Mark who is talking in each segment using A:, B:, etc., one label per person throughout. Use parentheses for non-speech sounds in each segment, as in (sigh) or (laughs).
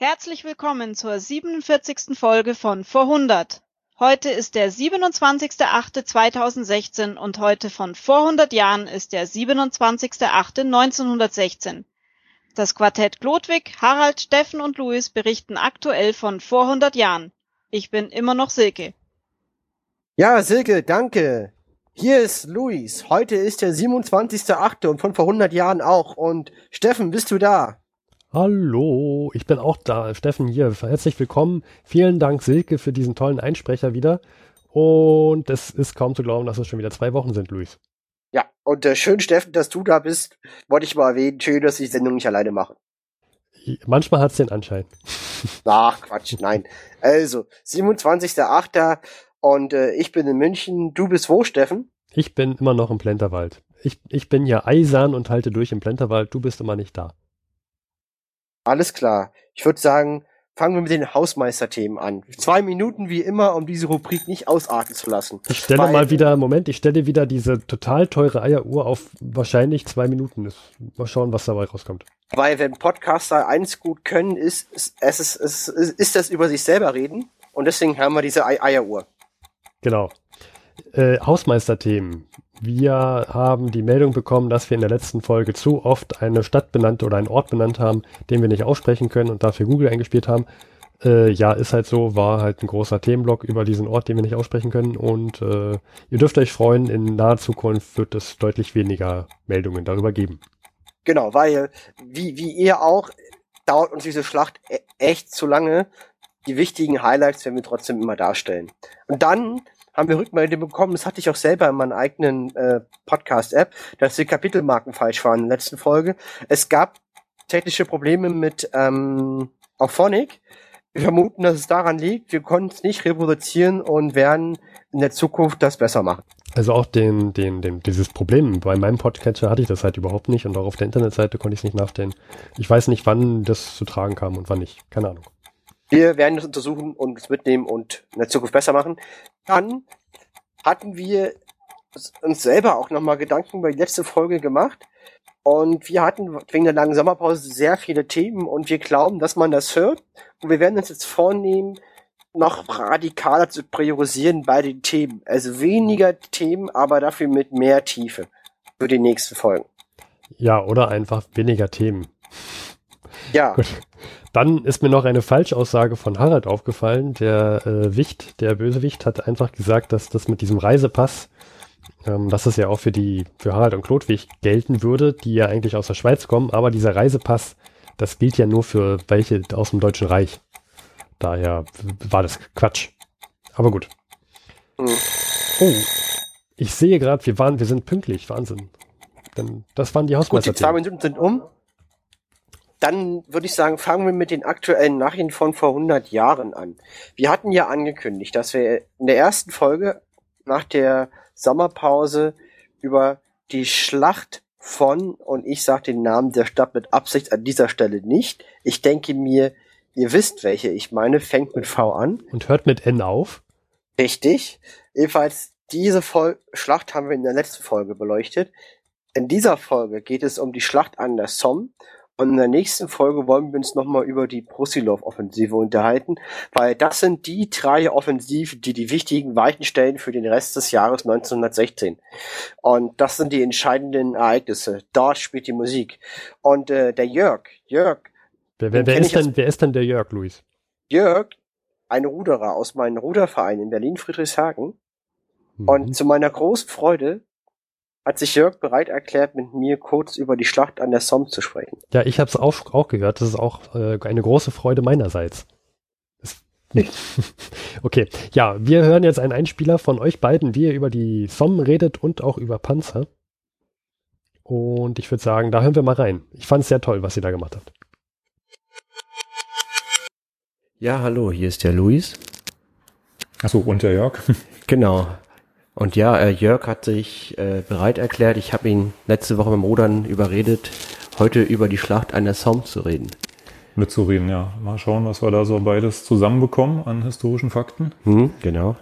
A: Herzlich willkommen zur 47. Folge von Vor 100. Heute ist der 27.08.2016 und heute von vor 100 Jahren ist der 27.08.1916. Das Quartett Glodwig, Harald, Steffen und Louis berichten aktuell von vor 100 Jahren. Ich bin immer noch Silke.
B: Ja, Silke, danke. Hier ist Luis. Heute ist der 27.8. und von vor 100 Jahren auch. Und Steffen, bist du da?
C: Hallo, ich bin auch da. Steffen hier. Herzlich willkommen. Vielen Dank, Silke, für diesen tollen Einsprecher wieder. Und es ist kaum zu glauben, dass es schon wieder zwei Wochen sind, Luis.
B: Ja, und äh, schön, Steffen, dass du da bist. Wollte ich mal erwähnen. Schön, dass ich die Sendung nicht alleine mache.
C: Manchmal hat es den Anschein. (laughs)
B: Ach, Quatsch, nein. Also, 27.8. und äh, ich bin in München. Du bist wo, Steffen?
C: Ich bin immer noch im Plenterwald. Ich, ich bin ja eisern und halte durch im Plenterwald. Du bist immer nicht da.
B: Alles klar. Ich würde sagen, fangen wir mit den Hausmeisterthemen an. Zwei Minuten wie immer, um diese Rubrik nicht ausarten zu lassen.
C: Ich stelle Weil, mal wieder, Moment, ich stelle wieder diese total teure Eieruhr auf wahrscheinlich zwei Minuten. Mal schauen, was dabei rauskommt.
B: Weil wenn Podcaster eins gut können, ist, ist, es ist, ist, ist das über sich selber reden. Und deswegen haben wir diese Eieruhr.
C: Genau. Äh, Hausmeisterthemen. Wir haben die Meldung bekommen, dass wir in der letzten Folge zu oft eine Stadt benannt oder einen Ort benannt haben, den wir nicht aussprechen können und dafür Google eingespielt haben. Äh, ja, ist halt so, war halt ein großer Themenblock über diesen Ort, den wir nicht aussprechen können. Und äh, ihr dürft euch freuen, in naher Zukunft wird es deutlich weniger Meldungen darüber geben.
B: Genau, weil, wie, wie ihr auch, dauert uns diese Schlacht e echt zu lange. Die wichtigen Highlights werden wir trotzdem immer darstellen. Und dann haben wir Rückmeldung bekommen, das hatte ich auch selber in meiner eigenen äh, Podcast-App, dass die Kapitelmarken falsch waren in der letzten Folge. Es gab technische Probleme mit ähm, Auphonic. Wir vermuten, dass es daran liegt. Wir konnten es nicht reproduzieren und werden in der Zukunft das besser machen.
C: Also auch den, den, den, dieses Problem bei meinem Podcatcher hatte ich das halt überhaupt nicht und auch auf der Internetseite konnte ich es nicht nachstellen. Ich weiß nicht, wann das zu tragen kam und wann nicht. Keine Ahnung.
B: Wir werden das untersuchen und es mitnehmen und in der Zukunft besser machen. Dann hatten wir uns selber auch nochmal Gedanken über die letzte Folge gemacht. Und wir hatten wegen der langen Sommerpause sehr viele Themen und wir glauben, dass man das hört. Und wir werden uns jetzt vornehmen, noch radikaler zu priorisieren bei den Themen. Also weniger Themen, aber dafür mit mehr Tiefe für die nächsten Folgen.
C: Ja, oder einfach weniger Themen.
B: Ja. Gut.
C: Dann ist mir noch eine Falschaussage von Harald aufgefallen. Der äh, Wicht, der Bösewicht, hat einfach gesagt, dass das mit diesem Reisepass, ähm, dass das ja auch für die, für Harald und Klodwig gelten würde, die ja eigentlich aus der Schweiz kommen, aber dieser Reisepass, das gilt ja nur für welche aus dem Deutschen Reich. Daher war das Quatsch. Aber gut. Mhm. Oh, ich sehe gerade, wir waren, wir sind pünktlich. Wahnsinn. Denn das waren die Hausmeister.
B: Gut, die zwei Minuten sind um. Dann würde ich sagen, fangen wir mit den aktuellen Nachrichten von vor 100 Jahren an. Wir hatten ja angekündigt, dass wir in der ersten Folge nach der Sommerpause über die Schlacht von, und ich sage den Namen der Stadt mit Absicht an dieser Stelle nicht. Ich denke mir, ihr wisst, welche ich meine, fängt mit V an.
C: Und hört mit N auf.
B: Richtig. Jedenfalls, diese Vol Schlacht haben wir in der letzten Folge beleuchtet. In dieser Folge geht es um die Schlacht an der Somme und in der nächsten Folge wollen wir uns nochmal über die Brusilov-Offensive unterhalten, weil das sind die drei Offensiven, die die wichtigen Weichen stellen für den Rest des Jahres 1916. Und das sind die entscheidenden Ereignisse. Dort spielt die Musik. Und äh, der Jörg, Jörg.
C: Wer, wer, wer ist denn, wer ist denn der Jörg, Luis?
B: Jörg, ein Ruderer aus meinem Ruderverein in Berlin-Friedrichshagen. Mhm. Und zu meiner großen Freude hat sich Jörg bereit erklärt, mit mir kurz über die Schlacht an der Somme zu sprechen.
C: Ja, ich habe es auch, auch gehört. Das ist auch äh, eine große Freude meinerseits. (laughs) okay, ja, wir hören jetzt einen Einspieler von euch beiden, wie ihr über die Somme redet und auch über Panzer. Und ich würde sagen, da hören wir mal rein. Ich fand es sehr toll, was ihr da gemacht habt.
D: Ja, hallo, hier ist der Luis.
E: Achso, und der Jörg.
D: Genau. Und ja, äh, Jörg hat sich äh, bereit erklärt. Ich habe ihn letzte Woche beim Rudern überredet, heute über die Schlacht an der Somme zu reden.
E: Mitzureden, ja. Mal schauen, was wir da so beides zusammenbekommen an historischen Fakten.
D: Hm, genau.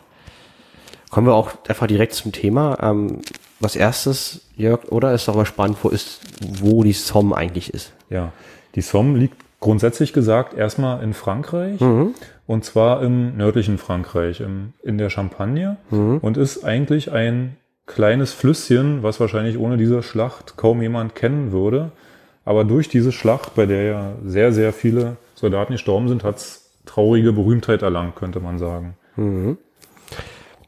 D: Kommen wir auch einfach direkt zum Thema. Ähm, was erstes, Jörg, oder ist doch mal spannend, wo ist, wo die Somme eigentlich ist.
E: Ja, die Somme liegt grundsätzlich gesagt erstmal in Frankreich
B: Mhm.
E: Und zwar im nördlichen Frankreich, im, in der Champagne
B: Mhm.
E: und ist eigentlich ein kleines Flüsschen, was wahrscheinlich ohne diese Schlacht kaum jemand kennen würde. Aber durch diese Schlacht, bei der ja sehr, sehr viele Soldaten gestorben sind, hat's traurige Berühmtheit erlangt, könnte man sagen.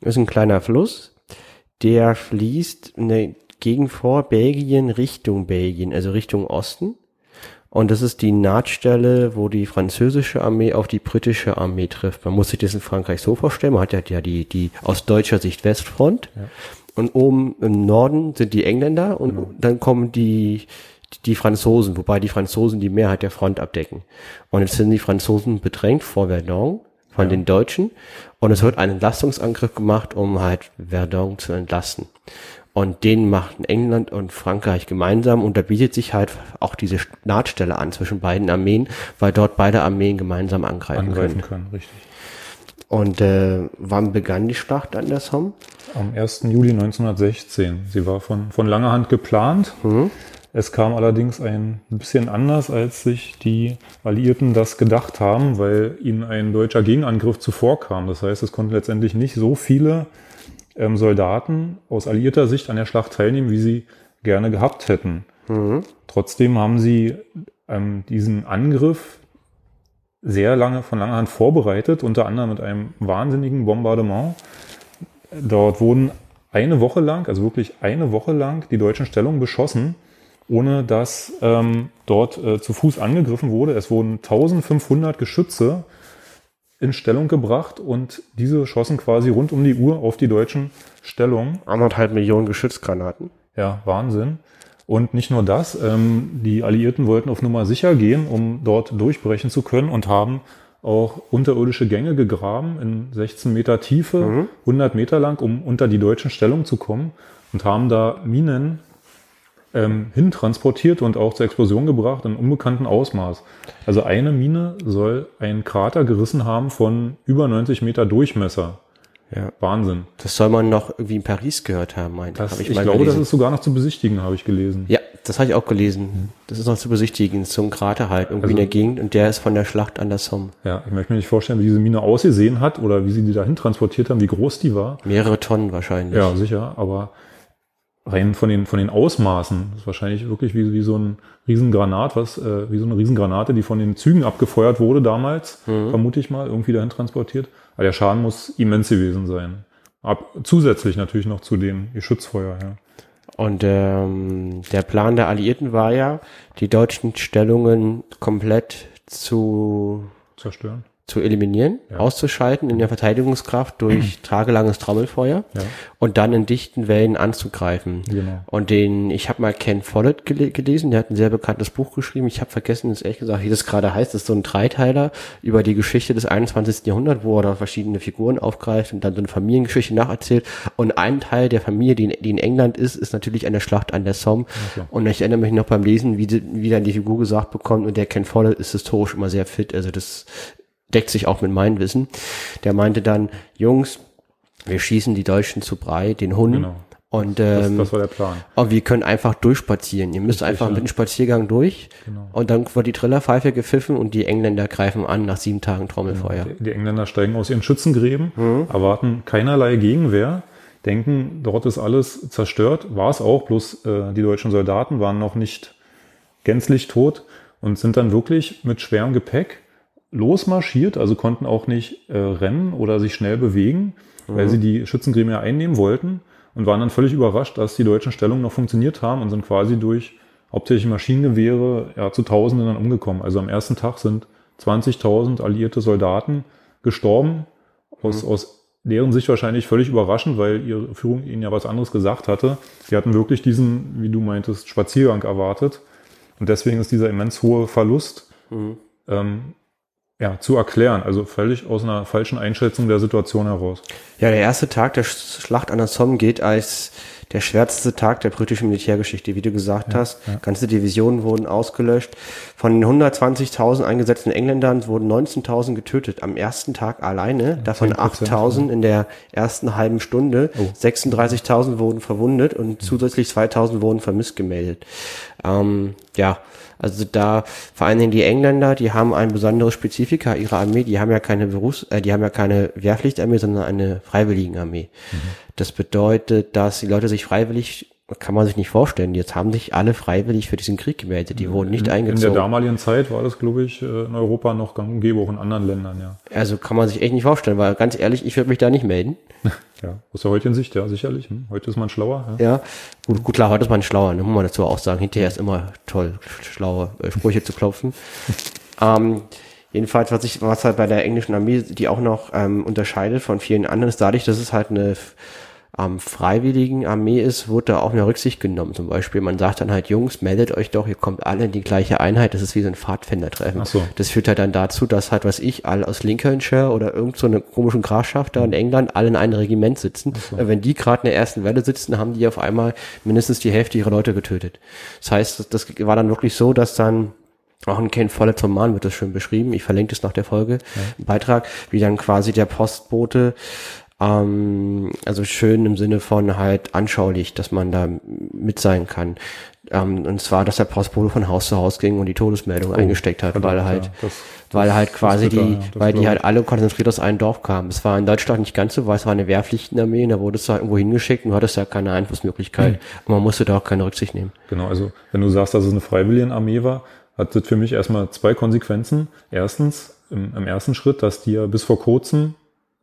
D: Das ist ein kleiner Fluss, der fließt in der Gegend vor Belgien Richtung Belgien, also Richtung Osten. Und das ist die Nahtstelle, wo die französische Armee auf die britische Armee trifft. Man muss sich das in Frankreich so vorstellen, man hat ja, ja die, die aus deutscher Sicht Westfront. Und oben im Norden sind die Engländer und dann kommen die, die Franzosen, wobei die Franzosen die Mehrheit der Front abdecken. Und jetzt sind die Franzosen bedrängt vor Verdun von den Deutschen und es wird ein Entlastungsangriff gemacht, um halt Verdun zu entlasten. Und den machten England und Frankreich gemeinsam und da bietet sich halt auch diese Nahtstelle an zwischen beiden Armeen, weil dort beide Armeen gemeinsam angreifen,
E: Angreifen
D: können.
E: können, richtig.
D: Und äh, wann begann die Schlacht an der Somme?
E: Am 1. Juli 1916. Sie war von, von langer Hand geplant. Es kam allerdings ein bisschen anders, als sich die Alliierten das gedacht haben, weil ihnen ein deutscher Gegenangriff zuvorkam. Das heißt, es konnten letztendlich nicht so viele ähm, Soldaten aus alliierter Sicht an der Schlacht teilnehmen, wie sie gerne gehabt hätten. Trotzdem haben sie ähm, diesen Angriff sehr lange von langer Hand vorbereitet, unter anderem mit einem wahnsinnigen Bombardement. Dort wurden eine Woche lang, also wirklich eine Woche lang, die deutschen Stellungen beschossen, ohne dass ähm, dort äh, zu Fuß angegriffen wurde. Es wurden 1500 Geschütze in Stellung gebracht und diese schossen quasi rund um die Uhr auf die deutschen Stellungen.
D: Anderthalb Millionen Geschützgranaten.
E: Ja, Wahnsinn. Und nicht nur das, ähm, die Alliierten wollten auf Nummer sicher gehen, um dort durchbrechen zu können und haben auch unterirdische Gänge gegraben in 16 Meter Tiefe, 100 Meter lang, um unter die deutschen Stellungen zu kommen und haben da Minen ähm, hintransportiert und auch zur Explosion gebracht in unbekanntem Ausmaß. Also eine Mine soll einen Krater gerissen haben von über 90 Meter Durchmesser.
D: Ja.
E: Wahnsinn.
D: Das soll man noch irgendwie in Paris gehört haben, meinte
E: Das,
D: hab
E: ich
D: mal
E: glaube, das
D: gelesen.
E: ist sogar noch zu besichtigen, habe ich gelesen.
D: Ja, das habe ich auch gelesen. Das ist noch zu besichtigen, so ein Krater halt irgendwie
E: Also-
D: in der Gegend und der ist von der Schlacht an der Somme.
E: Ja, ich möchte mir nicht vorstellen, wie diese Mine ausgesehen hat oder wie sie die dahin transportiert haben, wie groß die war.
D: Mehrere Tonnen wahrscheinlich.
E: Ja, sicher, aber rein von den, von den Ausmaßen, das ist wahrscheinlich wirklich wie, wie so ein Riesengranat, was, äh, wie so eine Riesengranate, die von den Zügen abgefeuert wurde damals, vermute ich mal, irgendwie dahin transportiert. Aber der Schaden muss immens gewesen sein. Ab, zusätzlich natürlich noch zu dem Geschützfeuer, ja.
D: Und ähm, der Plan der Alliierten war ja, die deutschen Stellungen komplett zu,
E: Zerstören.
D: Zu eliminieren,
E: Ja.
D: auszuschalten in der Verteidigungskraft durch (clears throat) tagelanges Trommelfeuer
E: Ja.
D: und dann in dichten Wellen anzugreifen.
E: Genau.
D: Und den, ich habe mal Ken Follett gele gelesen, der hat ein sehr bekanntes Buch geschrieben. Ich habe vergessen, das ehrlich gesagt, wie das gerade heißt. Das ist so ein Dreiteiler über die Geschichte des 21. Jahrhunderts, wo er da verschiedene Figuren aufgreift und dann so eine Familiengeschichte nacherzählt. Und ein Teil der Familie, die in, die in England ist, ist natürlich eine Schlacht an der Somme.
E: so.
D: Und ich erinnere mich noch beim Lesen, wie, die, wie dann die Figur gesagt bekommt, und der Ken Follett ist historisch immer sehr fit. Also das deckt sich auch mit meinem Wissen. Der meinte dann, Jungs, wir schießen die Deutschen zu Brei, den Hunden.
E: Genau.
D: Und
E: Das,
D: ähm,
E: das war der Plan.
D: aber wir können einfach durchspazieren. Ihr müsst einfach
E: ja.
D: mit dem Spaziergang durch.
E: Genau.
D: Und dann wird die Trillerpfeife gepfiffen und die Engländer greifen an nach sieben Tagen Trommelfeuer.
E: Die, die Engländer steigen aus ihren Schützengräben, erwarten keinerlei Gegenwehr, denken, dort ist alles zerstört. War es auch, bloß äh, die deutschen Soldaten waren noch nicht gänzlich tot und sind dann wirklich mit schwerem Gepäck losmarschiert, also konnten auch nicht äh, rennen oder sich schnell bewegen, weil sie die Schützengräben ja einnehmen wollten und waren dann völlig überrascht, dass die deutschen Stellungen noch funktioniert haben und sind quasi durch hauptsächlich Maschinengewehre ja, zu Tausenden dann umgekommen. Also am ersten Tag sind 20.000 alliierte Soldaten gestorben, aus, aus deren Sicht wahrscheinlich völlig überraschend, weil ihre Führung ihnen ja was anderes gesagt hatte. Sie hatten wirklich diesen, wie du meintest, Spaziergang erwartet. Und deswegen ist dieser immens hohe Verlust ähm, ja, zu erklären. Also völlig aus einer falschen Einschätzung der Situation heraus.
D: Ja, der erste Tag der Sch- Schlacht an der Somme geht als der schwärzeste Tag der britischen Militärgeschichte, wie du gesagt hast. Ganze Divisionen wurden ausgelöscht. Von den 120.000 eingesetzten Engländern wurden 19.000 getötet am ersten Tag alleine, davon
E: 10%,
D: 8.000 in der ersten halben Stunde.
E: Oh.
D: 36.000 wurden verwundet und zusätzlich 2.000 wurden vermisst gemeldet. Ähm, ja, also da vor allen Dingen die Engländer, die haben ein besonderes Spezifika ihrer Armee. Die haben ja keine Berufs, äh, die haben ja keine Wehrpflichtarmee, sondern eine Freiwilligenarmee. Das bedeutet, dass die Leute sich freiwillig kann man sich nicht vorstellen. Jetzt haben sich alle freiwillig für diesen Krieg gemeldet. Die wurden nicht
E: in, in der
D: eingezogen.
E: damaligen Zeit war das, glaube ich, äh, in Europa noch gang und gäbe, auch in anderen Ländern, ja.
D: Also kann man sich echt nicht vorstellen, weil ganz ehrlich, ich würde mich da nicht melden. (laughs)
E: Ja, aus der heutigen Sicht, ja, sicherlich. Hm. Heute ist man schlauer. Ja.
D: Ja, gut, gut klar, heute ist man schlauer, ne? muss man dazu auch sagen. Hinterher ist immer toll, schlaue äh, Sprüche zu klopfen. (laughs) Ähm, jedenfalls, was ich, was halt bei der englischen Armee, die auch noch ähm, unterscheidet von vielen anderen, ist dadurch, dass es halt eine ähm, freiwilligen Armee ist, wurde da auch mehr Rücksicht genommen. Zum Beispiel, man sagt dann halt, Jungs, meldet euch doch, ihr kommt alle in die gleiche Einheit. Das ist wie so ein Pfadfindertreffen.
E: So.
D: Das führt halt dann dazu, dass halt, was ich, alle aus Lincolnshire oder irgend so komischen Grafschaft da in England alle in einem Regiment sitzen. Äh, Wenn die gerade in der ersten Welle sitzen, haben die auf einmal mindestens die Hälfte ihrer Leute getötet. Das heißt, das, war dann wirklich so, dass dann auch in Ken Follett vom Roman wird das schön beschrieben. Ich verlinke das nach der Folge, im Beitrag, wie dann quasi der Postbote ähm, also schön im Sinne von halt anschaulich, dass man da mit sein kann. Ähm, und zwar, dass der Postbote von Haus zu Haus ging und die Todesmeldung eingesteckt hat, weil
E: Oh, ja,
D: halt,
E: das-
D: weil halt quasi
E: bitter,
D: die,
E: ja,
D: weil die halt alle konzentriert aus einem Dorf kamen. Es war in Deutschland nicht ganz so, weil es war eine Wehrpflichtenarmee und da wurdest du halt irgendwo hingeschickt und du hattest ja keine Einflussmöglichkeit
E: Hm.
D: und man musste da auch keine Rücksicht nehmen.
E: Genau, also wenn du sagst, dass es eine Freiwilligenarmee war, hat das für mich erstmal zwei Konsequenzen. Erstens, im, im ersten Schritt, dass die ja bis vor kurzem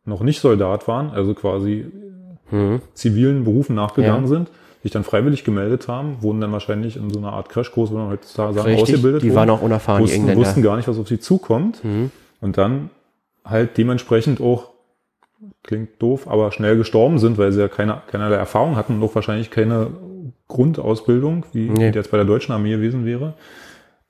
E: noch nicht Soldat waren, also quasi
D: Mhm.
E: zivilen Berufen nachgegangen
D: Ja.
E: sind, sich dann freiwillig gemeldet haben, wurden dann wahrscheinlich in so einer Art Crashkurs, wo man heutzutage sagen,
D: Richtig,
E: ausgebildet
D: die
E: wurden,
D: waren auch unerfahren, die
E: wussten, wussten gar nicht, was auf sie zukommt
D: Mhm.
E: und dann halt dementsprechend auch, klingt doof, aber schnell gestorben sind, weil sie ja keine, keinerlei Erfahrung hatten und auch wahrscheinlich keine Grundausbildung, wie
D: Nee.
E: die jetzt bei der deutschen Armee gewesen wäre.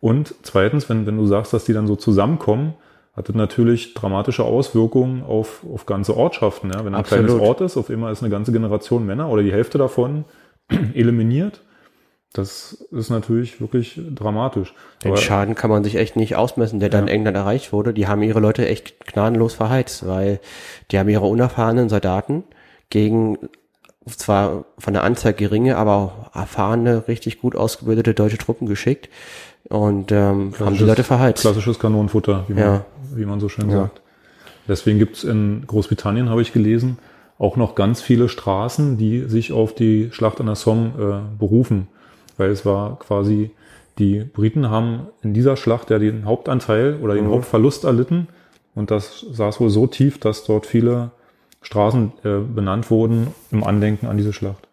E: Und zweitens, wenn, wenn du sagst, dass die dann so zusammenkommen, hat das natürlich dramatische Auswirkungen auf, auf ganze Ortschaften. Ja? Wenn ein
D: Absolut.
E: kleines Ort ist, auf einmal ist eine ganze Generation Männer oder die Hälfte davon (clears throat) eliminiert. Das ist natürlich wirklich dramatisch.
D: Den
E: Aber-
D: Schaden kann man sich echt nicht ausmessen, der dann in
E: Ja.
D: England erreicht wurde. Die haben ihre Leute echt gnadenlos verheizt, weil die haben ihre unerfahrenen Soldaten gegen zwar von der Anzahl geringe, aber auch erfahrene, richtig gut ausgebildete deutsche Truppen geschickt und ähm, haben die Leute verheizt.
E: Klassisches Kanonenfutter, wie man,
D: Ja.
E: Wie man so schön
D: Ja.
E: sagt. Deswegen gibt's in Großbritannien, habe ich gelesen, auch noch ganz viele Straßen, die sich auf die Schlacht an der Somme äh, berufen. Weil es war quasi, die Briten haben in dieser Schlacht ja den Hauptanteil oder den
D: Mhm.
E: Hauptverlust erlitten. Und das saß wohl so tief, dass dort viele Straßen äh, benannt wurden im Andenken an diese Schlacht.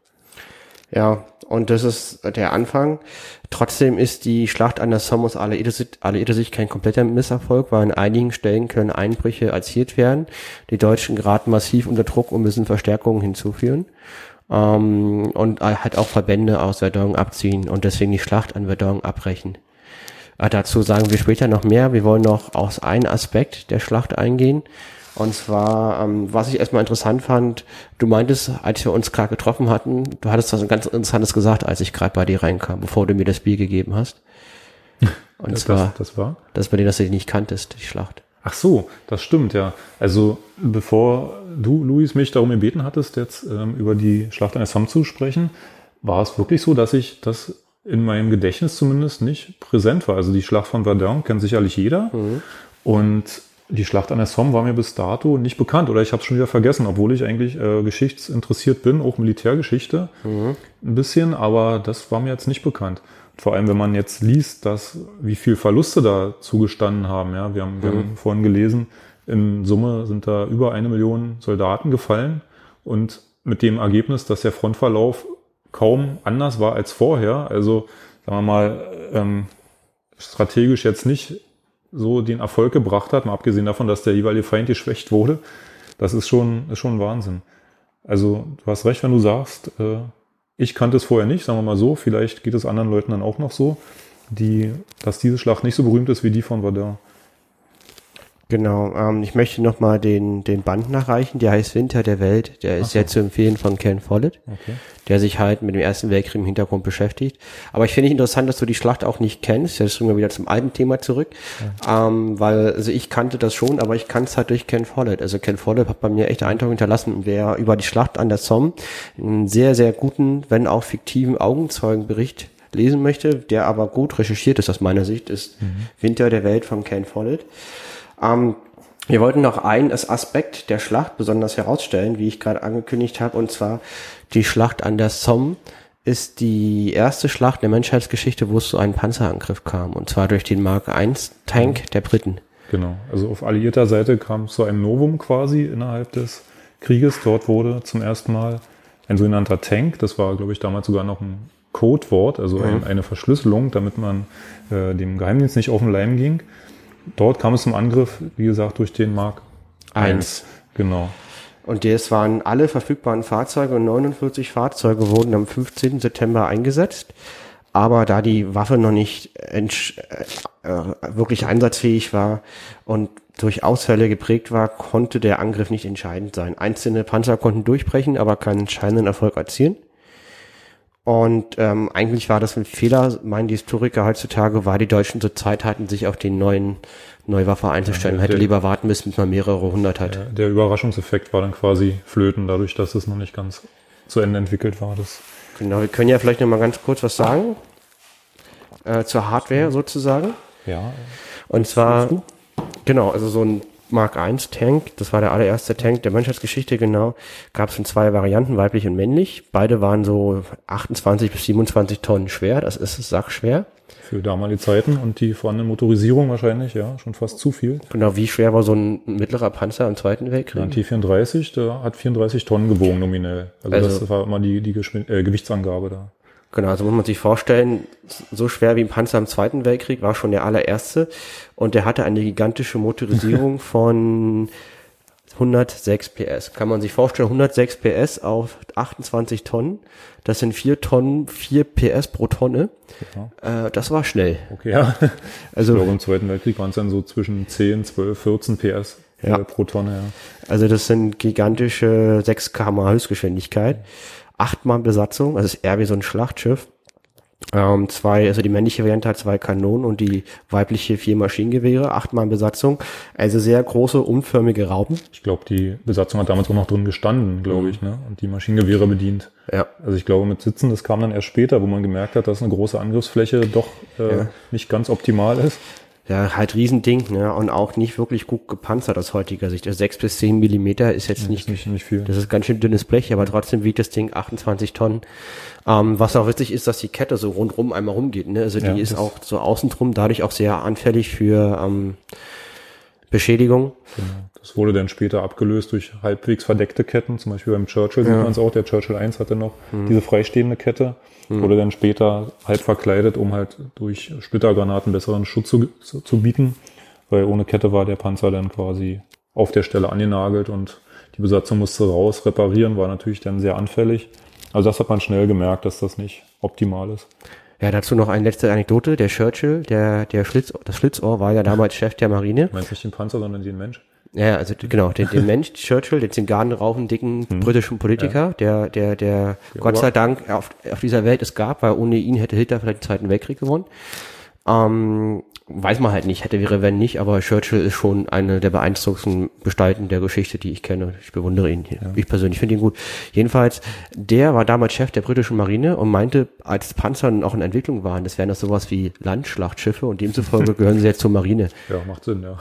D: Ja, und das ist der Anfang. Trotzdem ist die Schlacht an der Irrsicht, aller Irrsicht kein kompletter Misserfolg, weil an einigen Stellen können Einbrüche erzielt werden. Die Deutschen geraten massiv unter Druck und müssen Verstärkungen hinzuführen. Ähm, und halt auch Verbände aus Verdun abziehen und deswegen die Schlacht an Verdun abbrechen. Äh, dazu sagen wir später noch mehr. Wir wollen noch aus einem Aspekt der Schlacht eingehen. Und zwar, ähm, was ich erstmal interessant fand, du meintest, als wir uns gerade getroffen hatten, du hattest was ganz Interessantes gesagt, als ich gerade bei dir reinkam, bevor du mir das Bier gegeben hast. (laughs) Und
E: Das,
D: zwar,
E: das war?
D: das bei dir, dass du die nicht kanntest, die Schlacht.
E: Ach so, das stimmt, ja. Also bevor du, Luis, mich darum gebeten hattest, jetzt ähm, über die Schlacht an Somme zu sprechen, war es wirklich so, dass ich das in meinem Gedächtnis zumindest nicht präsent war. Also die Schlacht von Verdun kennt sicherlich jeder. Und die Schlacht an der Somme war mir bis dato nicht bekannt oder ich habe es schon wieder vergessen, obwohl ich eigentlich äh, geschichtsinteressiert bin, auch Militärgeschichte ein bisschen, aber das war mir jetzt nicht bekannt. Vor allem, wenn man jetzt liest, dass wie viel Verluste da zugestanden haben. Ja, wir haben, wir haben vorhin gelesen, in Summe sind da über eine Million Soldaten gefallen und mit dem Ergebnis, dass der Frontverlauf kaum anders war als vorher. Also sagen wir mal ähm, strategisch jetzt nicht so den Erfolg gebracht hat, mal abgesehen davon, dass der jeweilige Feind geschwächt wurde. Das ist schon, ist schon Wahnsinn. Also du hast recht, wenn du sagst, äh, ich kannte es vorher nicht, sagen wir mal so, vielleicht geht es anderen Leuten dann auch noch so, die, dass diese Schlacht nicht so berühmt ist wie die von Verdun.
D: Genau, ähm, ich möchte nochmal den, den Band nachreichen, der heißt Winter der Welt, der ist
E: so.
D: sehr zu empfehlen von Ken Follett,
E: Okay.
D: der sich halt mit dem Ersten Weltkrieg im Hintergrund beschäftigt. Aber ich finde interessant, dass du die Schlacht auch nicht kennst, jetzt sind wir wieder zum alten Thema zurück, ähm, weil, also ich kannte das schon, aber ich kannte es halt durch Ken Follett. Also Ken Follett hat bei mir echt Eindruck hinterlassen, wer über die Schlacht an der Somme einen sehr, sehr guten, wenn auch fiktiven Augenzeugenbericht lesen möchte, der aber gut recherchiert ist aus meiner Sicht, ist Winter der Welt von Ken Follett. Ähm, wir wollten noch einen Aspekt der Schlacht besonders herausstellen, wie ich gerade angekündigt habe, und zwar die Schlacht an der Somme ist die erste Schlacht der Menschheitsgeschichte, wo es zu einem Panzerangriff kam, und zwar durch den Mark I Tank der Briten.
E: Genau. Also auf alliierter Seite kam es zu einem Novum quasi innerhalb des Krieges. Dort wurde zum ersten Mal ein sogenannter Tank, das war, glaube ich, damals sogar noch ein Codewort, also ein, eine Verschlüsselung, damit man äh, dem Geheimdienst nicht auf den Leim ging. Dort kam es zum Angriff, wie gesagt, durch den Mark I. Genau.
D: Und das waren alle verfügbaren Fahrzeuge und 49 Fahrzeuge wurden am 15. September eingesetzt. Aber da die Waffe noch nicht äh, wirklich einsatzfähig war und durch Ausfälle geprägt war, konnte der Angriff nicht entscheidend sein. Einzelne Panzer konnten durchbrechen, aber keinen entscheidenden Erfolg erzielen. Und ähm, eigentlich war das ein Fehler, meinen die Historiker heutzutage, weil die Deutschen zur Zeit hatten, sich auf den neuen neue Waffe einzustellen.
E: Ja,
D: Hätte lieber warten müssen, bis man mehrere hundert hat.
E: Der, der Überraschungseffekt war dann quasi flöten, dadurch, dass es noch nicht ganz zu Ende entwickelt war. Das
D: Genau, wir können ja vielleicht noch mal ganz kurz was sagen äh, zur Hardware sozusagen.
E: ja,
D: Und zwar, genau, also so ein Mark I Tank, das war der allererste Tank der Menschheitsgeschichte, genau, gab es in zwei Varianten, weiblich und männlich. Beide waren so 28 bis 27 Tonnen schwer, das ist sackschwer.
E: für damalige Zeiten und die vorhandene Motorisierung wahrscheinlich, ja, schon fast zu viel.
D: Genau, wie schwer war so ein mittlerer Panzer im Zweiten
E: Der
D: Weltkrieg?
E: T34, der hat 34 Tonnen gewogen nominell. Also,
D: Also-
E: das war immer die, die Geschwind äh, Gewichtsangabe da.
D: Genau, also muss man sich vorstellen, so schwer wie ein Panzer im Zweiten Weltkrieg war schon der allererste und der hatte eine gigantische Motorisierung (laughs) von 106 PS. Kann man sich vorstellen, 106 PS auf 28 Tonnen, das sind 4 Tonnen, 4 PS pro Tonne. Äh, das war schnell.
E: Okay, ja. (laughs)
D: Also
E: Ich glaube, im Zweiten Weltkrieg waren es dann so zwischen 10, 12, 14 PS
D: Ja.
E: äh, pro Tonne, ja.
D: Also das sind gigantische 6 km Höchstgeschwindigkeit. Achtmal Besatzung, also es ist eher wie so ein Schlachtschiff. Ähm, zwei, also die männliche Variante hat zwei Kanonen und die weibliche vier Maschinengewehre, achtmal Besatzung. Also sehr große, unförmige Raupen.
E: Ich glaube, die Besatzung hat damals auch noch drin gestanden, glaube ich, ne? Und die Maschinengewehre bedient.
D: Ja.
E: Also ich glaube, mit Sitzen, das kam dann erst später, wo man gemerkt hat, dass eine große Angriffsfläche doch äh,
D: Ja.
E: nicht ganz optimal ist.
D: Ja, halt Riesending, ne? Und auch nicht wirklich gut gepanzert aus heutiger Sicht. Also sechs bis zehn Millimeter ist jetzt nicht
E: Nicht, nicht, nicht viel.
D: Das ist ganz schön dünnes Blech, aber trotzdem wiegt das Ding 28 Tonnen. Ähm, was auch witzig ist, dass die Kette so rundrum einmal rumgeht. Ne? Also die
E: Ja,
D: ist auch so außen drum dadurch auch sehr anfällig für ähm, Beschädigung.
E: Das wurde dann später abgelöst durch halbwegs verdeckte Ketten. Zum Beispiel beim Churchill sieht man es auch. Der Churchill 1 hatte noch diese freistehende Kette. Wurde dann später halb verkleidet, um halt durch Splittergranaten besseren Schutz zu, zu, zu bieten. Weil ohne Kette war der Panzer dann quasi auf der Stelle angenagelt und die Besatzung musste raus reparieren, war natürlich dann sehr anfällig. Also das hat man schnell gemerkt, dass das nicht optimal ist.
D: Ja, dazu noch eine letzte Anekdote. Der Churchill, der, der Schlitz, das Schlitzohr war ja damals Chef der Marine.
E: Meinst nicht den Panzer, sondern den Mensch?
D: Ja, also genau, den, den Mensch, Churchill, den zigarrenrauchen, dicken britischen Politiker, der, der, der Gott sei Dank auf, auf dieser Welt es gab, weil ohne ihn hätte Hitler vielleicht den Zweiten Weltkrieg gewonnen. Ähm, weiß man halt nicht, hätte wäre wenn nicht, aber Churchill ist schon eine der beeindruckendsten Gestalten der Geschichte, die ich kenne. Ich bewundere ihn. Ich persönlich finde ihn gut. Jedenfalls, der war damals Chef der britischen Marine und meinte, als Panzer noch in Entwicklung waren, das wären das sowas wie Landschlachtschiffe und demzufolge (laughs) gehören sie jetzt zur Marine.
E: Ja, macht Sinn, ja.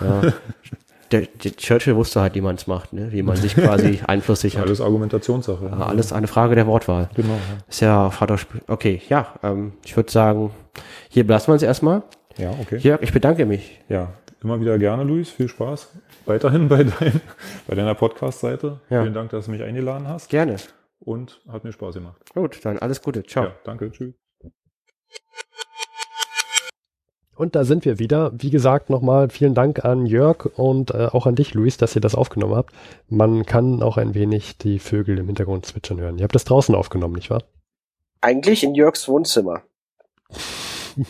D: Der, der Churchill wusste halt, wie man es macht, ne? wie man sich quasi (laughs) Einfluss sichert.
E: Alles Argumentationssache.
D: Aber Alles eine Frage der Wortwahl.
E: Genau. Ja.
D: Ist ja Vater. Okay, ja, ähm, ich würde sagen, hier belassen wir uns erstmal.
E: Ja, okay.
D: Jörg, ich bedanke mich.
E: Ja, immer wieder gerne, Luis. Viel Spaß weiterhin bei, dein, (laughs) bei deiner Podcast-Seite.
D: Ja.
E: Vielen Dank, dass du mich eingeladen hast
D: Gerne.
E: und hat mir Spaß gemacht.
D: Gut, dann alles Gute. Ciao.
E: Ja, danke. Tschüss.
C: Und da sind wir wieder. Wie gesagt, nochmal vielen Dank an Jörg und äh, auch an dich, Luis, dass ihr das aufgenommen habt. Man kann auch ein wenig die Vögel im Hintergrund zwitschern hören. Ihr habt das draußen aufgenommen, nicht wahr?
B: Eigentlich in Jörgs Wohnzimmer. (laughs)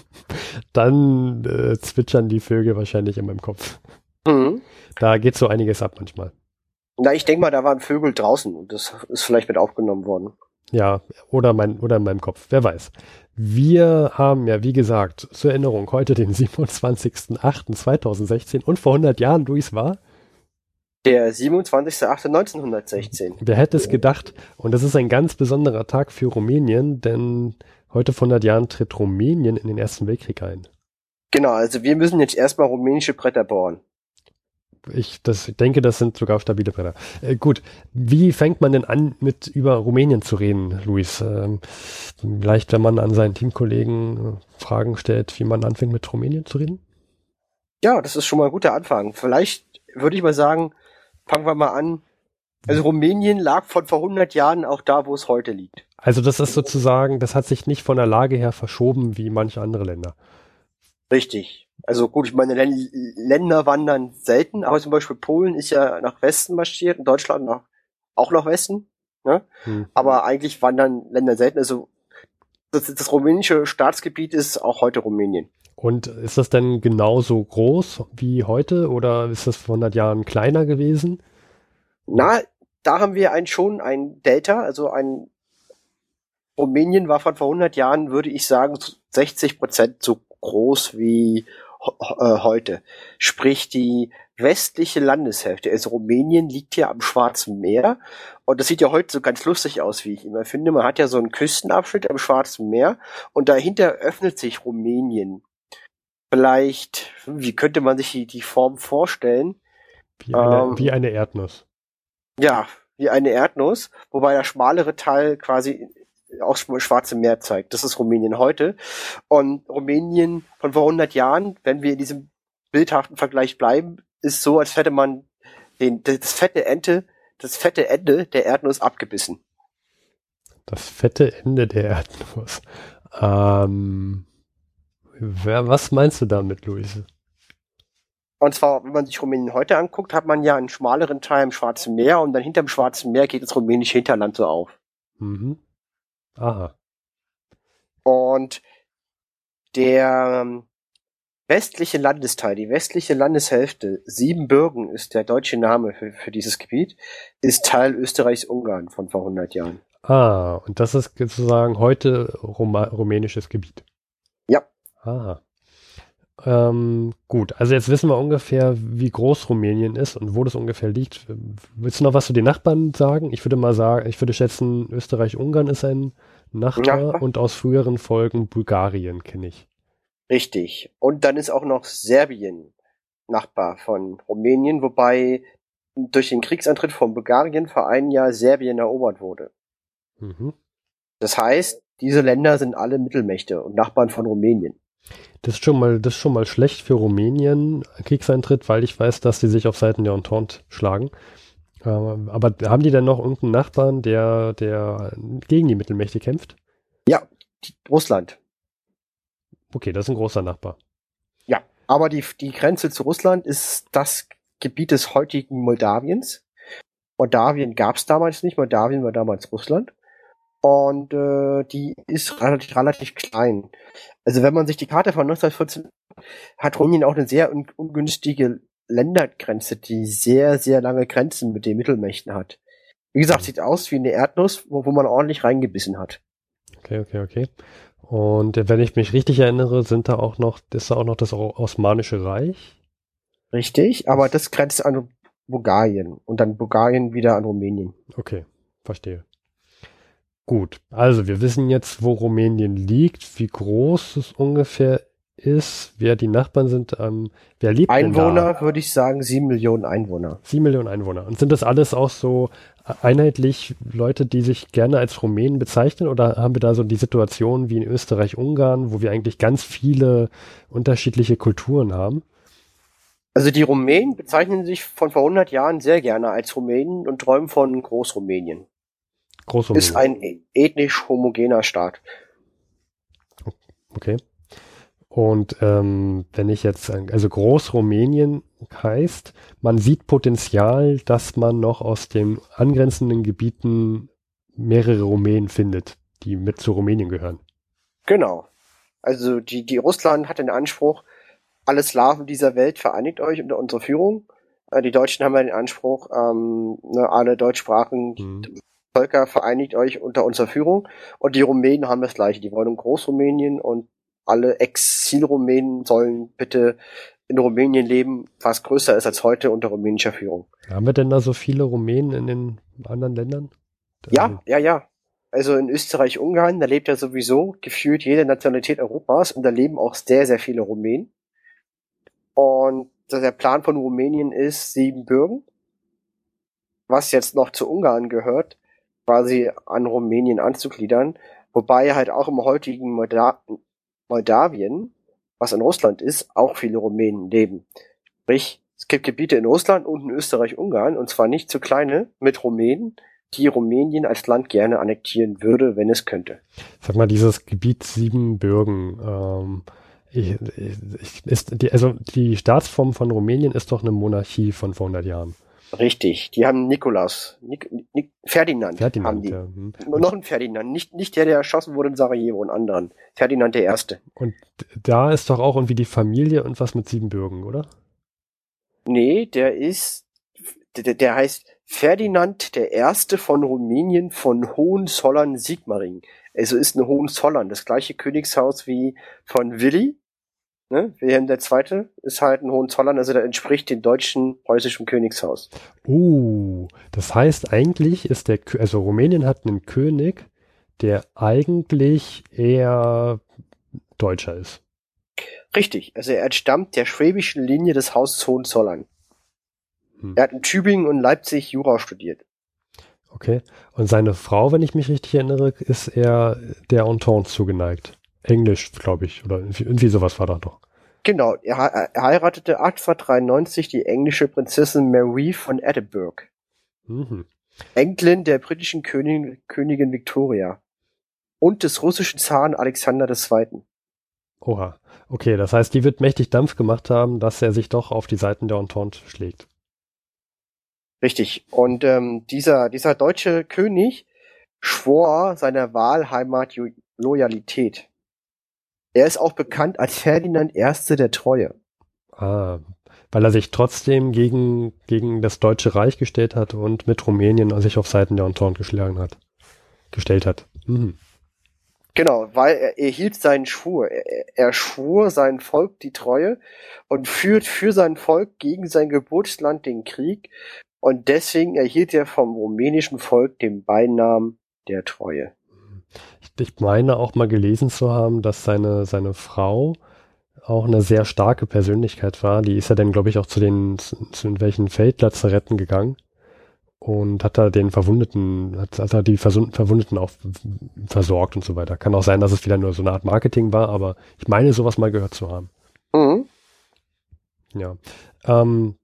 C: Dann äh, zwitschern die Vögel wahrscheinlich in meinem Kopf.
B: Mhm.
C: Da geht so einiges ab manchmal.
B: Na, ich denke mal, da waren Vögel draußen und das ist vielleicht mit aufgenommen worden.
C: Ja, oder, mein, oder in meinem Kopf, wer weiß. Wir haben ja, wie gesagt, zur Erinnerung heute den (laughs) 27.08.2016 und vor 100 Jahren, Luis, war?
B: Der 27.08.1916.
C: Wer hätte es gedacht? Und das ist ein ganz besonderer Tag für Rumänien, denn heute vor 100 Jahren tritt Rumänien in den Ersten Weltkrieg ein.
B: Genau, also wir müssen jetzt erstmal rumänische Bretter bohren.
C: Ich das, denke, das sind sogar stabile Bretter. Äh, gut, wie fängt man denn an, mit über Rumänien zu reden, Luis? Ähm, vielleicht, wenn man an seinen Teamkollegen äh, Fragen stellt, wie man anfängt, mit Rumänien zu reden?
B: Ja, das ist schon mal ein guter Anfang. Vielleicht würde ich mal sagen, fangen wir mal an. Also Rumänien lag von vor 100 Jahren auch da, wo es heute liegt.
C: Also das ist sozusagen, das hat sich nicht von der Lage her verschoben wie manche andere Länder.
B: Richtig. Also gut, ich meine, Län- Länder wandern selten, aber zum Beispiel Polen ist ja nach Westen marschiert und Deutschland nach, auch nach Westen. Ne?
C: Hm.
B: Aber eigentlich wandern Länder selten. Also das, das rumänische Staatsgebiet ist auch heute Rumänien.
C: Und ist das denn genauso groß wie heute oder ist das vor 100 Jahren kleiner gewesen?
B: Na, da haben wir ein, schon ein Delta, also ein Rumänien war von vor 100 Jahren, würde ich sagen, 60 Prozent so groß wie äh, heute. Sprich, die westliche Landeshälfte, also Rumänien liegt ja am Schwarzen Meer und das sieht ja heute so ganz lustig aus, wie ich immer finde. Man hat ja so einen Küstenabschnitt am Schwarzen Meer und dahinter öffnet sich Rumänien. Vielleicht, wie könnte man sich die, die Form vorstellen?
C: Wie eine,
B: Ähm.
C: wie eine Erdnuss.
B: Ja, wie eine Erdnuss, wobei der schmalere Teil quasi aufs Schwarze Meer zeigt. Das ist Rumänien heute. Und Rumänien von vor 100 Jahren, wenn wir in diesem bildhaften Vergleich bleiben, ist so, als hätte man den, das fette Ente, das fette Ende der Erdnuss abgebissen.
C: Das fette Ende der Erdnuss. Ähm, wer, was meinst du damit, Luise?
B: Und zwar, wenn man sich Rumänien heute anguckt, hat man ja einen schmaleren Teil im Schwarzen Meer und dann hinterm Schwarzen Meer geht das rumänische Hinterland so auf.
C: Mhm. Aha.
B: Und der ähm, westliche Landesteil, die westliche Landeshälfte, Siebenbürgen ist der deutsche Name für, für dieses Gebiet, ist Teil Österreichs-Ungarn von vor 100 Jahren.
C: Ah, und das ist sozusagen heute Roma rumänisches Gebiet.
B: Ja.
C: Ah. Ähm, gut, also jetzt wissen wir ungefähr, wie groß Rumänien ist und wo das ungefähr liegt. Willst du noch was zu den Nachbarn sagen? Ich würde mal sagen, ich würde schätzen, Österreich-Ungarn ist ein Nachbar,
B: Nachbar.
C: und aus früheren Folgen Bulgarien kenne ich.
B: Richtig. Und dann ist auch noch Serbien Nachbar von Rumänien, wobei durch den Kriegsantritt von Bulgarien vor einem Jahr Serbien erobert wurde.
C: Mhm.
B: Das heißt, diese Länder sind alle Mittelmächte und Nachbarn von Rumänien.
C: Das ist schon mal, das ist schon mal schlecht für Rumänien, Kriegseintritt, weil ich weiß, dass die sich auf Seiten der Entente schlagen. Ähm, aber haben die denn noch irgendeinen Nachbarn, der, der gegen die Mittelmächte kämpft?
B: Ja, Russland.
C: Okay, das ist ein großer Nachbar.
B: Ja, aber die, die Grenze zu Russland ist das Gebiet des heutigen Moldawiens. Moldawien gab es damals nicht, Moldawien war damals Russland. Und äh, die ist relativ, relativ klein. Also wenn man sich die Karte von 1914 hat Rumänien auch eine sehr un ungünstige Ländergrenze, die sehr, sehr lange Grenzen mit den Mittelmächten hat. Wie gesagt, sieht aus wie eine Erdnuss, wo, wo man ordentlich reingebissen hat.
C: Okay, okay, okay. Und wenn ich mich richtig erinnere, sind da auch noch, ist da auch noch das Osmanische Reich?
B: Richtig, aber das grenzt an Bulgarien und dann Bulgarien wieder an Rumänien.
C: Okay, verstehe. Gut, also wir wissen jetzt, wo Rumänien liegt, wie groß es ungefähr ist, wer die Nachbarn sind, ähm, wer lebt?
B: Einwohner würde ich sagen, sieben Millionen Einwohner.
C: Sieben Millionen Einwohner. Und sind das alles auch so einheitlich Leute, die sich gerne als Rumänen bezeichnen? Oder haben wir da so die Situation wie in Österreich, Ungarn, wo wir eigentlich ganz viele unterschiedliche Kulturen haben?
B: Also die Rumänen bezeichnen sich von vor 100 Jahren sehr gerne als Rumänen und träumen von Großrumänien.
C: Großrumänien.
B: Ist ein ethnisch homogener Staat.
C: Okay. Und ähm, wenn ich jetzt, also Großrumänien heißt, man sieht Potenzial, dass man noch aus den angrenzenden Gebieten mehrere Rumänen findet, die mit zu Rumänien gehören.
B: Genau. Also die, die Russland hat den Anspruch, alle Slawen dieser Welt vereinigt euch unter unserer Führung. Äh, die Deutschen haben ja den Anspruch, ähm, ne, alle Deutschsprachen,
C: Mhm.
B: Völker vereinigt euch unter unserer Führung. Und die Rumänen haben das gleiche. Die wollen in Großrumänien und alle Exil-Rumänen sollen bitte in Rumänien leben, was größer ist als heute unter rumänischer Führung.
C: Haben wir denn da so viele Rumänen in den anderen Ländern?
B: Ja, ja, ja. Also in Österreich, Ungarn, da lebt ja sowieso gefühlt jede Nationalität Europas und da leben auch sehr, sehr viele Rumänen. Und der Plan von Rumänien ist Siebenbürgen, was jetzt noch zu Ungarn gehört, quasi an Rumänien anzugliedern, wobei halt auch im heutigen Molda Moldawien, was in Russland ist, auch viele Rumänen leben. Sprich, es gibt Gebiete in Russland und in Österreich, Ungarn, und zwar nicht zu kleine, mit Rumänen, die Rumänien als Land gerne annektieren würde, wenn es könnte.
C: Sag mal, dieses Gebiet Siebenbürgen, ähm, ich, ich, ist die, also die Staatsform von Rumänien ist doch eine Monarchie von vor 100 Jahren.
B: Richtig, die haben Nikolaus, Nik, Nik, Ferdinand,
C: Ferdinand,
B: haben die.
C: ja. hm.
B: Noch ein Ferdinand, nicht, nicht der, der erschossen wurde in Sarajevo, einen anderen. Ferdinand der Erste.
C: Und da ist doch auch irgendwie die Familie und was mit Siebenbürgen, oder?
B: Nee, der ist, der, der heißt Ferdinand der Erste von Rumänien von Hohenzollern-Sigmaringen. Also ist ein Hohenzollern, das gleiche Königshaus wie von Willi. Ne? Wilhelm der Zweite ist halt ein Hohenzollern, also der entspricht dem deutschen preußischen Königshaus.
C: Uh, das heißt eigentlich ist der, also Rumänien hat einen König, der eigentlich eher Deutscher ist.
B: Richtig, also er entstammt der schwäbischen Linie des Hauses Hohenzollern.
C: Hm.
B: Er hat in Tübingen und Leipzig Jura studiert.
C: Okay. Und seine Frau, wenn ich mich richtig erinnere, ist eher der Entente zugeneigt. Englisch, glaube ich, oder irgendwie, irgendwie sowas war da doch.
B: Genau, er, er heiratete 1893 die englische Prinzessin Marie von Edinburgh,
C: Mhm.
B: Enkelin der britischen Königin, Königin Victoria und des russischen Zaren Alexander II.
C: Oha. Okay, das heißt, die wird mächtig Dampf gemacht haben, dass er sich doch auf die Seiten der Entente schlägt.
B: Richtig. Und ähm, dieser, dieser deutsche König schwor seiner Wahlheimat Loyalität. Er ist auch bekannt als Ferdinand I. der Treue.
C: Ah, weil er sich trotzdem gegen, gegen das Deutsche Reich gestellt hat und mit Rumänien sich auf Seiten der Entente geschlagen hat. Gestellt hat. Mhm.
B: Genau, weil er, er hielt seinen Schwur. Er, er schwur sein Volk die Treue und führt für sein Volk gegen sein Geburtsland den Krieg. Und deswegen erhielt er vom rumänischen Volk den Beinamen der Treue.
C: Ich, meine auch mal gelesen zu haben, dass seine, seine Frau auch eine sehr starke Persönlichkeit war. Die ist ja dann, glaube ich, auch zu den, zu, zu welchen Feldlazaretten gegangen und hat da den Verwundeten, hat, hat da die Verwundeten auch versorgt und so weiter. Kann auch sein, dass es wieder nur so eine Art Marketing war, aber ich meine, sowas mal gehört zu haben.
B: Mhm.
C: Ja. Ähm,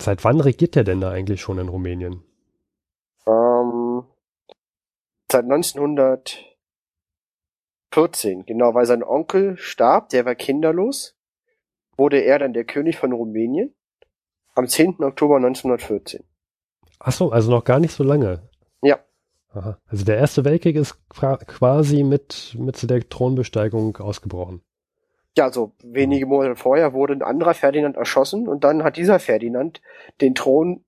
C: seit wann regiert der denn da eigentlich schon in Rumänien?
B: Ähm, seit 1914, genau, weil sein Onkel starb, der war kinderlos, wurde er dann der König von Rumänien am 10. Oktober 1914.
C: Ach so, also noch gar nicht so lange.
B: Ja.
C: Aha. Also der Erste Weltkrieg ist qua- quasi mit, mit der Thronbesteigung ausgebrochen.
B: Ja, also wenige Monate vorher wurde ein anderer Ferdinand erschossen und dann hat dieser Ferdinand den Thron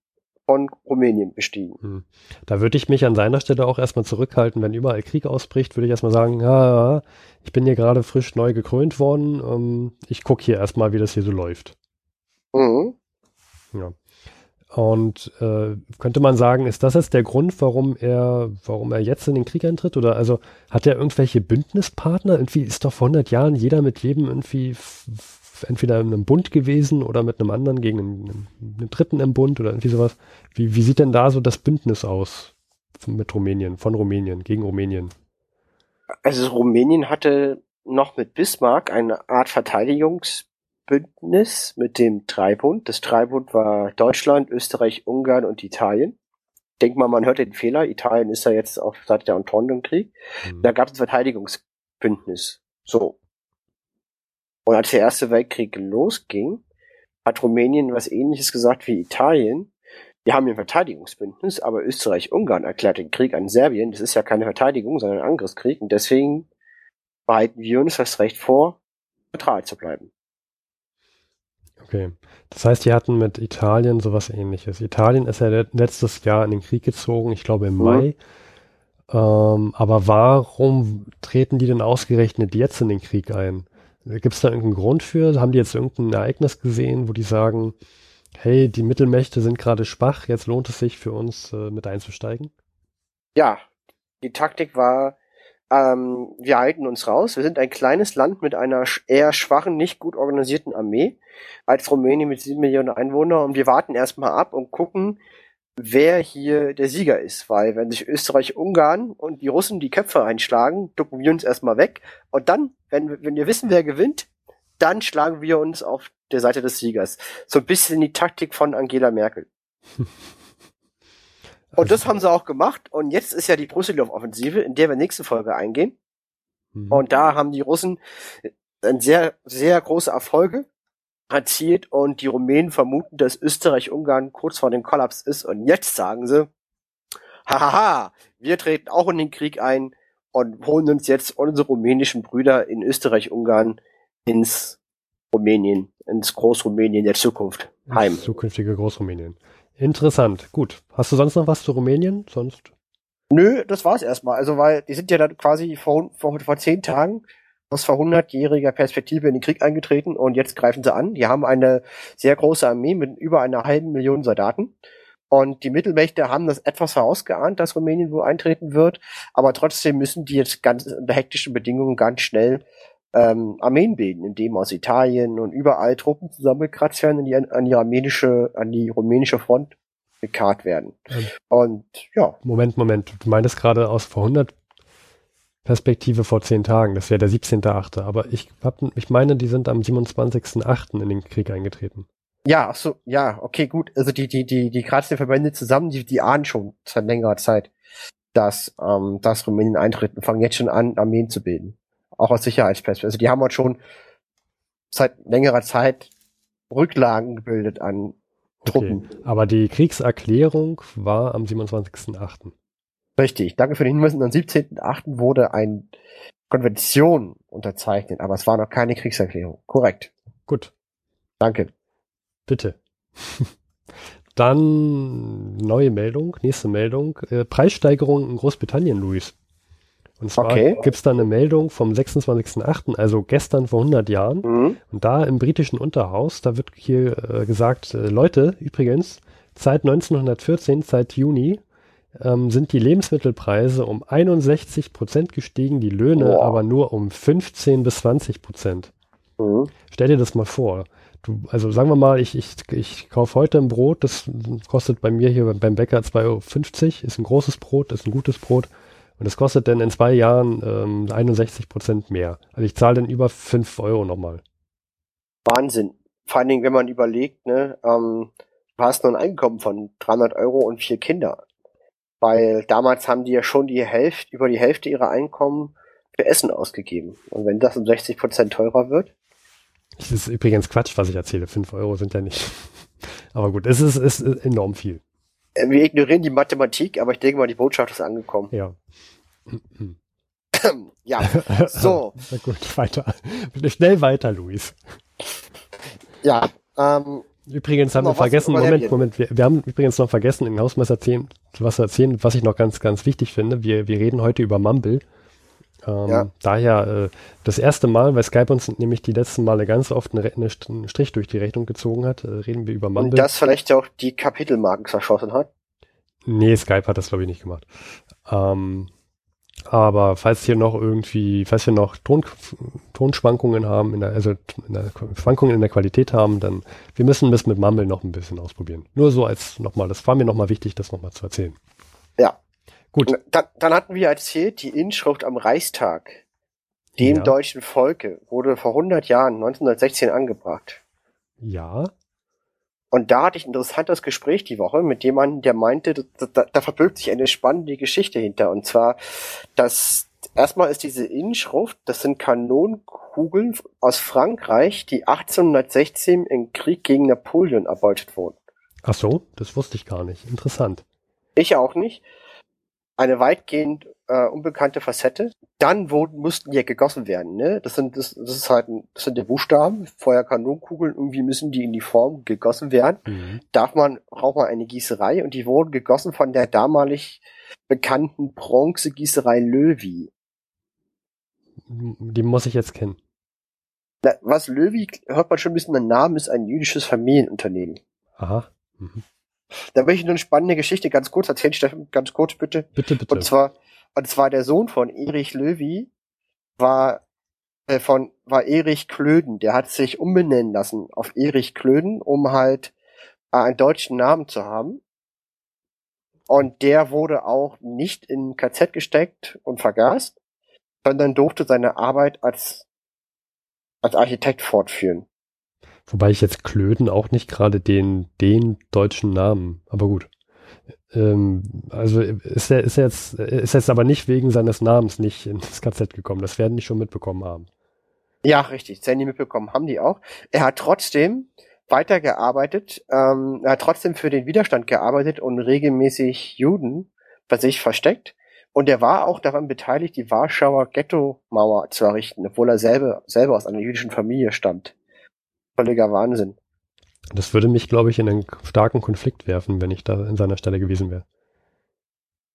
B: von Rumänien bestiegen.
C: Hm. Da würde ich mich an seiner Stelle auch erstmal zurückhalten, wenn überall Krieg ausbricht, würde ich erstmal sagen, ja, ich bin hier gerade frisch neu gekrönt worden, ähm, ich gucke hier erstmal, wie das hier so läuft.
B: Mhm.
C: Ja. Und äh, könnte man sagen, ist das jetzt der Grund, warum er, warum er jetzt in den Krieg eintritt? Oder also hat er irgendwelche Bündnispartner? Irgendwie ist doch vor 100 Jahren jeder mit jedem irgendwie entweder in einem Bund gewesen oder mit einem anderen gegen einen, einen Dritten im Bund oder irgendwie sowas. Wie, wie sieht denn da so das Bündnis aus mit Rumänien, von Rumänien, gegen Rumänien?
B: Also Rumänien hatte noch mit Bismarck eine Art Verteidigungsbündnis mit dem Dreibund. Das Dreibund war Deutschland, Österreich, Ungarn und Italien. Denk mal, man hört den Fehler. Italien ist ja jetzt auf Seite der Entente im Krieg.
C: Hm.
B: Da gab es ein Verteidigungsbündnis. So. Und als der Erste Weltkrieg losging, hat Rumänien was ähnliches gesagt wie Italien. Wir haben ein Verteidigungsbündnis, aber Österreich-Ungarn erklärt den Krieg an Serbien. Das ist ja keine Verteidigung, sondern ein Angriffskrieg. Und deswegen behalten wir uns das Recht vor, neutral zu bleiben.
C: Okay. Das heißt, die hatten mit Italien sowas ähnliches. Italien ist ja letztes Jahr in den Krieg gezogen, ich glaube im
B: Mhm.
C: Mai. Ähm, aber warum treten die denn ausgerechnet jetzt in den Krieg ein? Gibt es da irgendeinen Grund für? Haben die jetzt irgendein Ereignis gesehen, wo die sagen, hey, die Mittelmächte sind gerade schwach, jetzt lohnt es sich für uns äh, mit einzusteigen?
B: Ja, die Taktik war, ähm, wir halten uns raus. Wir sind ein kleines Land mit einer eher schwachen, nicht gut organisierten Armee als Rumänien mit sieben Millionen Einwohnern und wir warten erstmal ab und gucken, wer hier der Sieger ist. Weil wenn sich Österreich, Ungarn und die Russen die Köpfe einschlagen, ducken wir uns erstmal weg und dann, wenn, wir- wenn wir wissen, wer gewinnt, dann schlagen wir uns auf der Seite des Siegers. So ein bisschen die Taktik von Angela Merkel. (laughs) Und das haben sie auch gemacht. Und jetzt ist ja die Brusilov-Offensive, in der wir nächste Folge eingehen.
C: Mhm.
B: Und da haben die Russen ein sehr, sehr große Erfolge erzielt und die Rumänen vermuten, dass Österreich-Ungarn kurz vor dem Kollaps ist. Und jetzt sagen sie, hahaha, wir treten auch in den Krieg ein und holen uns jetzt unsere rumänischen Brüder in Österreich-Ungarn ins Rumänien, ins Großrumänien der Zukunft heim.
C: Das zukünftige Großrumänien. Interessant. Gut. Hast du sonst noch was zu Rumänien? Sonst?
B: Nö, das war's erstmal. Also, weil die sind ja dann quasi vor, vor, vor zehn Tagen aus vor hundertjähriger Perspektive in den Krieg eingetreten und jetzt greifen sie an. Die haben eine sehr große Armee mit über einer halben Million Soldaten. Und die Mittelmächte haben das etwas vorausgeahnt, dass Rumänien wohl eintreten wird, aber trotzdem müssen die jetzt ganz unter hektischen Bedingungen ganz schnell ähm, Armeen bilden, indem aus Italien und überall Truppen zusammengekratzt werden und die an, an die armenische, an die rumänische Front gekarrt werden.
C: Ähm.
B: Und ja,
C: Moment, Moment. Du meintest gerade aus vor 100 Perspektive vor zehn Tagen. Das wäre der 17.8. Aber ich, hab, ich meine, die sind am 27.8. in den Krieg eingetreten.
B: Ja, ach so, ja, okay, gut. Also die, die, die, die kratzen Verbände zusammen, die, die ahnen schon seit längerer Zeit, dass, ähm, dass Rumänien eintritt und fangen jetzt schon an, Armeen zu bilden. Auch aus Sicherheitsperspektive. Also die haben halt schon seit längerer Zeit Rücklagen gebildet an Truppen.
C: Okay. Aber die Kriegserklärung war am 27.8.
B: Richtig. Danke für den Hinweis. Und am 17.8. wurde eine Konvention unterzeichnet, aber es war noch keine Kriegserklärung. Korrekt.
C: Gut,
B: Danke.
C: bitte. (laughs) Dann neue Meldung, nächste Meldung. Äh, Preissteigerung in Großbritannien, Luis. Und zwar
B: Okay.
C: gibt's da eine Meldung vom 26.8., also gestern vor 100 Jahren.
B: Mhm.
C: Und da im britischen Unterhaus, da wird hier äh, gesagt, äh, Leute, übrigens, seit 1914, seit Juni, ähm, sind die Lebensmittelpreise um 61 Prozent gestiegen, die Löhne
B: Boah.
C: aber nur um 15 bis 20 Prozent.
B: Mhm.
C: Stell dir das mal vor. Du, also sagen wir mal, ich, ich, ich kaufe heute ein Brot, das kostet bei mir hier beim Bäcker 2,50 Euro, ist ein großes Brot, ist ein gutes Brot. Und das kostet dann in zwei Jahren ähm, 61 Prozent mehr. Also ich zahle dann über 5 Euro nochmal.
B: Wahnsinn. Vor allen Dingen, wenn man überlegt, ne, ähm, du hast nur ein Einkommen von 300 Euro und vier Kinder. Weil damals haben die ja schon die Hälfte, über die Hälfte ihrer Einkommen für Essen ausgegeben. Und wenn das um 60 Prozent teurer wird,
C: Das ist übrigens Quatsch, was ich erzähle. 5 Euro sind ja nicht. (laughs) Aber gut, es ist, ist enorm viel.
B: äh, wir ignorieren die Mathematik, aber ich denke mal, die Botschaft ist angekommen.
C: Ja. (clears throat)
B: Ja, (laughs) so,
C: Na gut, weiter. Bitte schnell weiter, Luis.
B: ja, ähm,
C: Übrigens haben wir vergessen, Moment? Moment, wir, wir haben übrigens noch vergessen, in Hausmeister erzählen, was erzählen, was ich noch ganz, ganz wichtig finde. Wir, wir reden heute über Mumble. Ähm,
B: Ja.
C: Daher äh, das erste Mal, weil Skype uns nämlich die letzten Male ganz oft eine, Re- eine St- einen Strich durch die Rechnung gezogen hat, äh, reden wir über
B: und
C: Mumble.
B: das vielleicht auch die Kapitelmarken zerschossen hat.
C: Nee, Skype hat das glaube ich nicht gemacht. Ähm, aber falls hier noch irgendwie, falls wir noch Ton, Tonschwankungen haben, in der, also in der, Schwankungen in der Qualität haben, dann wir müssen das mit Mumble noch ein bisschen ausprobieren. Nur so als nochmal, das war mir nochmal wichtig, das nochmal zu erzählen.
B: Ja.
C: Gut.
B: Dann, dann hatten wir erzählt, die Inschrift am Reichstag, dem
C: Ja.
B: deutschen Volke, wurde vor 100 Jahren, 1916, angebracht.
C: Ja.
B: Und da hatte ich ein interessantes Gespräch die Woche mit jemandem, der meinte, da, da, da verbirgt sich eine spannende Geschichte hinter. Und zwar, dass erstmal ist diese Inschrift, das sind Kanonenkugeln aus Frankreich, die 1816 im Krieg gegen Napoleon erbeutet wurden.
C: Ach so, das wusste ich gar nicht. Interessant.
B: Ich auch nicht. eine weitgehend äh, unbekannte Facette. Dann wurden, mussten die ja gegossen werden, ne? Das sind, das, das ist halt, ein, das sind die Buchstaben, Feuerkanonenkugeln, irgendwie müssen die in die Form gegossen werden.
C: Mhm.
B: Darf man, braucht man eine Gießerei und die wurden gegossen von der damalig bekannten Bronzegießerei Löwy.
C: Die muss ich jetzt kennen.
B: Na, Was Löwy, hört man schon ein bisschen den Namen, ist ein jüdisches Familienunternehmen.
C: Aha. Mhm.
B: Da möchte ich nur eine spannende Geschichte ganz kurz erzählen, Steffen, ganz kurz bitte.
C: Bitte, bitte.
B: Und zwar, und zwar der Sohn von Erich Löwy war äh, von war Erich Klöden. Der hat sich umbenennen lassen auf Erich Klöden, um halt äh, einen deutschen Namen zu haben. Und der wurde auch nicht in KZ gesteckt und vergast, sondern durfte seine Arbeit als als Architekt fortführen.
C: Wobei ich jetzt Klöden auch nicht gerade den, den deutschen Namen, aber gut. Ähm, also ist er, ist er jetzt, ist jetzt aber nicht wegen seines Namens nicht ins KZ gekommen. Das werden die schon mitbekommen haben.
B: Ja, richtig. Sandy mitbekommen haben die auch. Er hat trotzdem weitergearbeitet, ähm, er hat trotzdem für den Widerstand gearbeitet und regelmäßig Juden bei sich versteckt. Und er war auch daran beteiligt, die Warschauer Ghetto-Mauer zu errichten, obwohl er selber, selber aus einer jüdischen Familie stammt. Völliger Wahnsinn.
C: Das würde mich, glaube ich, in einen starken Konflikt werfen, wenn ich da in seiner Stelle gewesen wäre.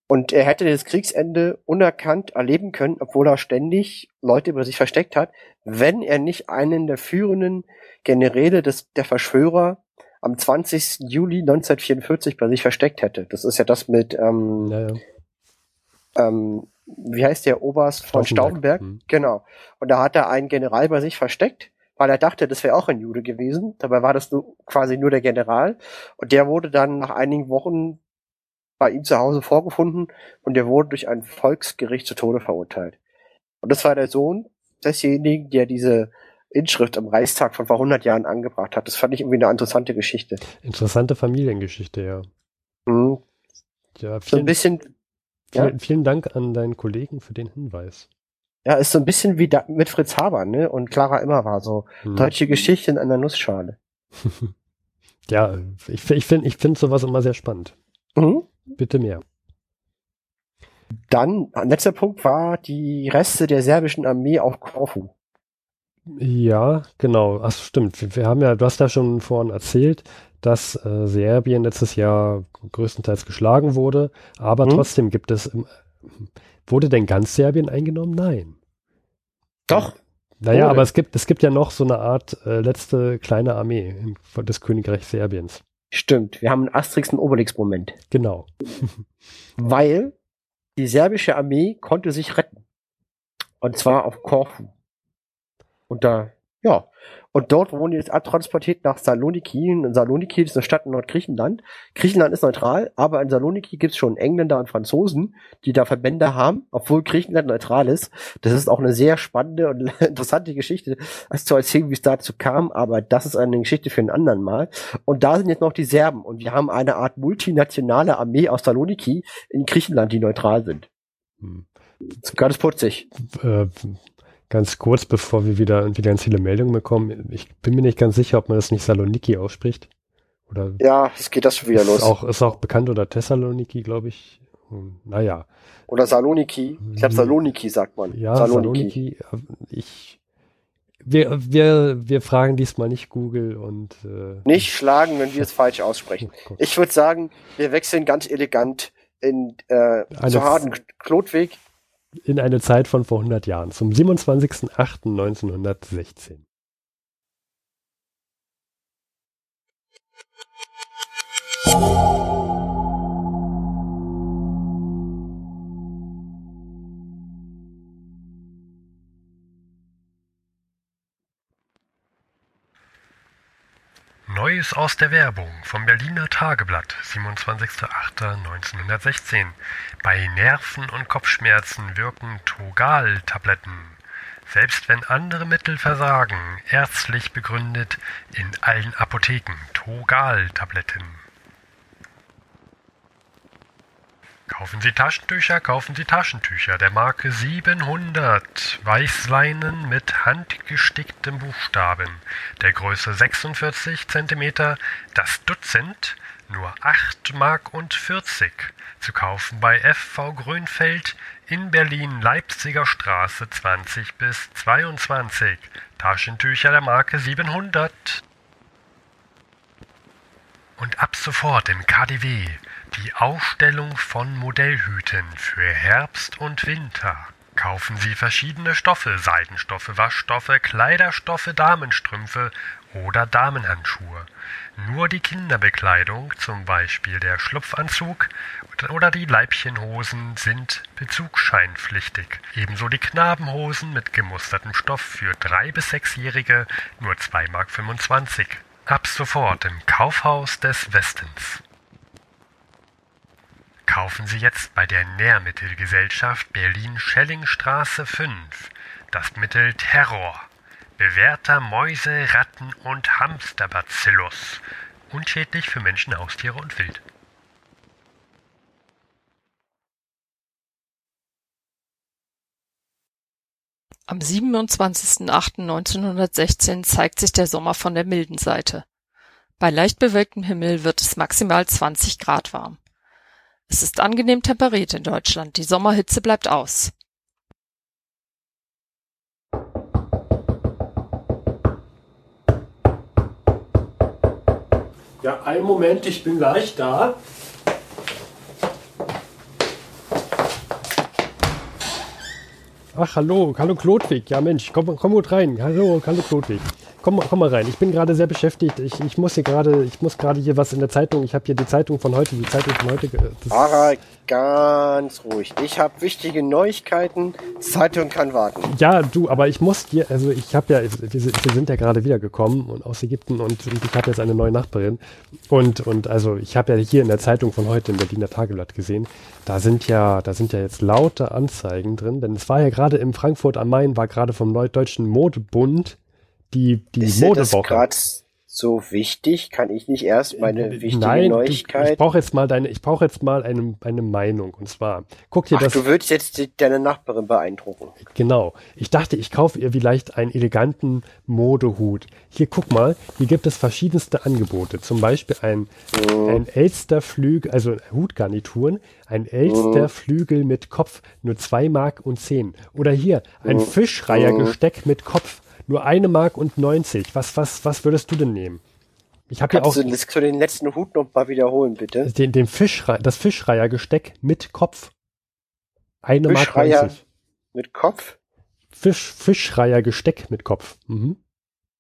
B: Und er hätte das Kriegsende unerkannt erleben können, obwohl er ständig Leute über sich versteckt hat, wenn er nicht einen der führenden Generäle des, der Verschwörer am 20. Juli 1944 bei sich versteckt hätte. Das ist ja das mit, ähm,
C: Naja.
B: ähm, wie heißt der Oberst von
C: Stauffenberg.
B: Stauffenberg?
C: Hm.
B: Genau. Und da hat er einen General bei sich versteckt, weil er dachte, das wäre auch ein Jude gewesen. Dabei war das nur, quasi nur der General. Und der wurde dann nach einigen Wochen bei ihm zu Hause vorgefunden und der wurde durch ein Volksgericht zu Tode verurteilt. Und das war der Sohn desjenigen, der diese Inschrift am Reichstag von vor 100 Jahren angebracht hat. Das fand ich irgendwie eine interessante Geschichte.
C: Interessante Familiengeschichte, ja.
B: Mhm.
C: Ja,
B: So ein
C: vielen,
B: bisschen, ja.
C: vielen, vielen Dank an deinen Kollegen für den Hinweis.
B: Ja, ist so ein bisschen wie da, mit Fritz Haber, ne? Und Clara Immer war so.
C: Hm.
B: Deutsche Geschichte in einer Nussschale. (laughs)
C: Ja, ich, ich finde ich find sowas immer sehr spannend.
B: Mhm.
C: Bitte mehr.
B: Dann, letzter Punkt war die Reste der serbischen Armee auf Korfu.
C: Ja, genau. Ach, stimmt. Wir, wir haben ja, du hast ja schon vorhin erzählt, dass äh, Serbien letztes Jahr größtenteils geschlagen wurde, aber
B: Hm.
C: trotzdem gibt es, im, wurde denn ganz Serbien eingenommen? Nein.
B: Doch.
C: Naja, aber es gibt, es gibt ja noch so eine Art äh, letzte kleine Armee in, des Königreichs Serbiens.
B: Stimmt. Wir haben einen Asterix und Obelix-Moment.
C: Genau. (laughs)
B: Weil die serbische Armee konnte sich retten. Und zwar auf Korfu. Und da, ja. Und dort wurden die jetzt abtransportiert nach Saloniki. Und Saloniki ist eine Stadt in Nordgriechenland. Griechenland ist neutral, aber in Saloniki gibt es schon Engländer und Franzosen, die da Verbände haben, obwohl Griechenland neutral ist. Das ist auch eine sehr spannende und (laughs) interessante Geschichte, als zu erzählen, wie es dazu kam, aber das ist eine Geschichte für einen anderen Mal. Und da sind jetzt noch die Serben und wir haben eine Art multinationale Armee aus Saloniki in Griechenland, die neutral sind.
C: Hm.
B: Das ist ganz putzig.
C: Äh, ganz kurz, bevor wir wieder, wieder ganz viele Meldungen bekommen. Ich bin mir nicht ganz sicher, ob man das nicht Saloniki ausspricht. Oder
B: Ja, es geht das schon wieder
C: ist
B: los.
C: auch, ist auch bekannt oder Thessaloniki, glaube ich. Hm, Naja.
B: Oder Saloniki. Ich glaube Saloniki sagt man.
C: Ja, Saloniki. Ich, wir, wir, wir fragen diesmal nicht Google und äh,
B: Nicht schlagen, wenn wir (laughs) es falsch aussprechen.
C: Guck.
B: Ich würde sagen, wir wechseln ganz elegant in äh, zu Harden Klotweg.
C: In eine Zeit von vor 100 Jahren, zum 27.08.1916.
F: Neues aus der Werbung vom Berliner Tageblatt, 27.08.1916. Bei Nerven- und Kopfschmerzen wirken Togal-Tabletten. Selbst wenn andere Mittel versagen, ärztlich begründet in allen Apotheken Togal-Tabletten. Kaufen Sie Taschentücher, kaufen Sie Taschentücher der Marke 700. Weißleinen mit handgesticktem Buchstaben. Der Größe 46 cm, das Dutzend nur 8 Mark und 40. Zu kaufen bei FV Grünfeld in Berlin Leipziger Straße 20 bis 22. Taschentücher der Marke 700. Und ab sofort im KDW die Ausstellung von Modellhüten für Herbst und Winter. Kaufen Sie verschiedene Stoffe, Seidenstoffe, Waschstoffe, Kleiderstoffe, Damenstrümpfe oder Damenhandschuhe. Nur die Kinderbekleidung, zum Beispiel der Schlupfanzug oder die Leibchenhosen, sind bezugsscheinpflichtig. Ebenso die Knabenhosen mit gemustertem Stoff für drei bis sechsjährige nur 2,25 Mark. Ab sofort im Kaufhaus des Westens. Kaufen Sie jetzt bei der Nährmittelgesellschaft Berlin-Schellingstraße 5 das Mittel Terror. Bewährter Mäuse-, Ratten- und Hamsterbacillus. Unschädlich für Menschen, Haustiere und Wild.
G: Am 27.08.1916 zeigt sich der Sommer von der milden Seite. Bei leicht bewölktem Himmel wird es maximal 20 Grad warm. Es ist angenehm temperiert in Deutschland, die Sommerhitze bleibt aus.
C: Ja, einen Moment, ich bin gleich da. Ach, hallo, hallo Klodwig. Ja, Mensch, komm, komm gut rein. Hallo, hallo Klodwig. Komm, komm mal rein. Ich bin gerade sehr beschäftigt. Ich, ich muss hier gerade, ich muss gerade hier was in der Zeitung. Ich habe hier die Zeitung von heute, die Zeitung von heute.
B: Harald, ganz ruhig. Ich habe wichtige Neuigkeiten. Zeitung kann warten.
C: Ja, du, aber ich muss dir, also ich habe ja, wir, sind ja gerade wiedergekommen und aus Ägypten und, und ich habe jetzt eine neue Nachbarin und und also ich habe ja hier in der Zeitung von heute im Berliner Tageblatt gesehen, da sind ja, da sind ja jetzt laute Anzeigen drin, denn es war ja gerade in Frankfurt am Main war gerade vom Deutschen Modebund die die
B: Ist
C: Modewoche.
B: gerade so wichtig? Kann ich nicht erst meine wichtige
C: Äh, Nein, du,
B: Neuigkeit?
C: ich brauche jetzt mal deine, ich brauche jetzt mal eine, eine Meinung. Und zwar, guck dir
B: Ach,
C: das
B: du würdest jetzt deine Nachbarin beeindrucken.
C: Genau. Ich dachte, ich kaufe ihr vielleicht einen eleganten Modehut. Hier, guck mal, hier gibt es verschiedenste Angebote. Zum Beispiel ein, ein Elsterflügel, also Hutgarnituren, ein Elsterflügel mit Kopf, nur zwei Mark und zehn. Oder hier, ein Fischreiergesteck mit Kopf, nur eine Mark und 90. Was, was, was würdest du denn nehmen? Ich habe ja auch
B: Kannst du das, den letzten Hut noch mal wiederholen, bitte?
C: den, den Fischrei das Fischreiergesteck mit Kopf. Eine Mark
B: Fischreiher
C: 90.
B: mit Kopf?
C: Fisch, Fischreiergesteck mit Kopf. Mhm.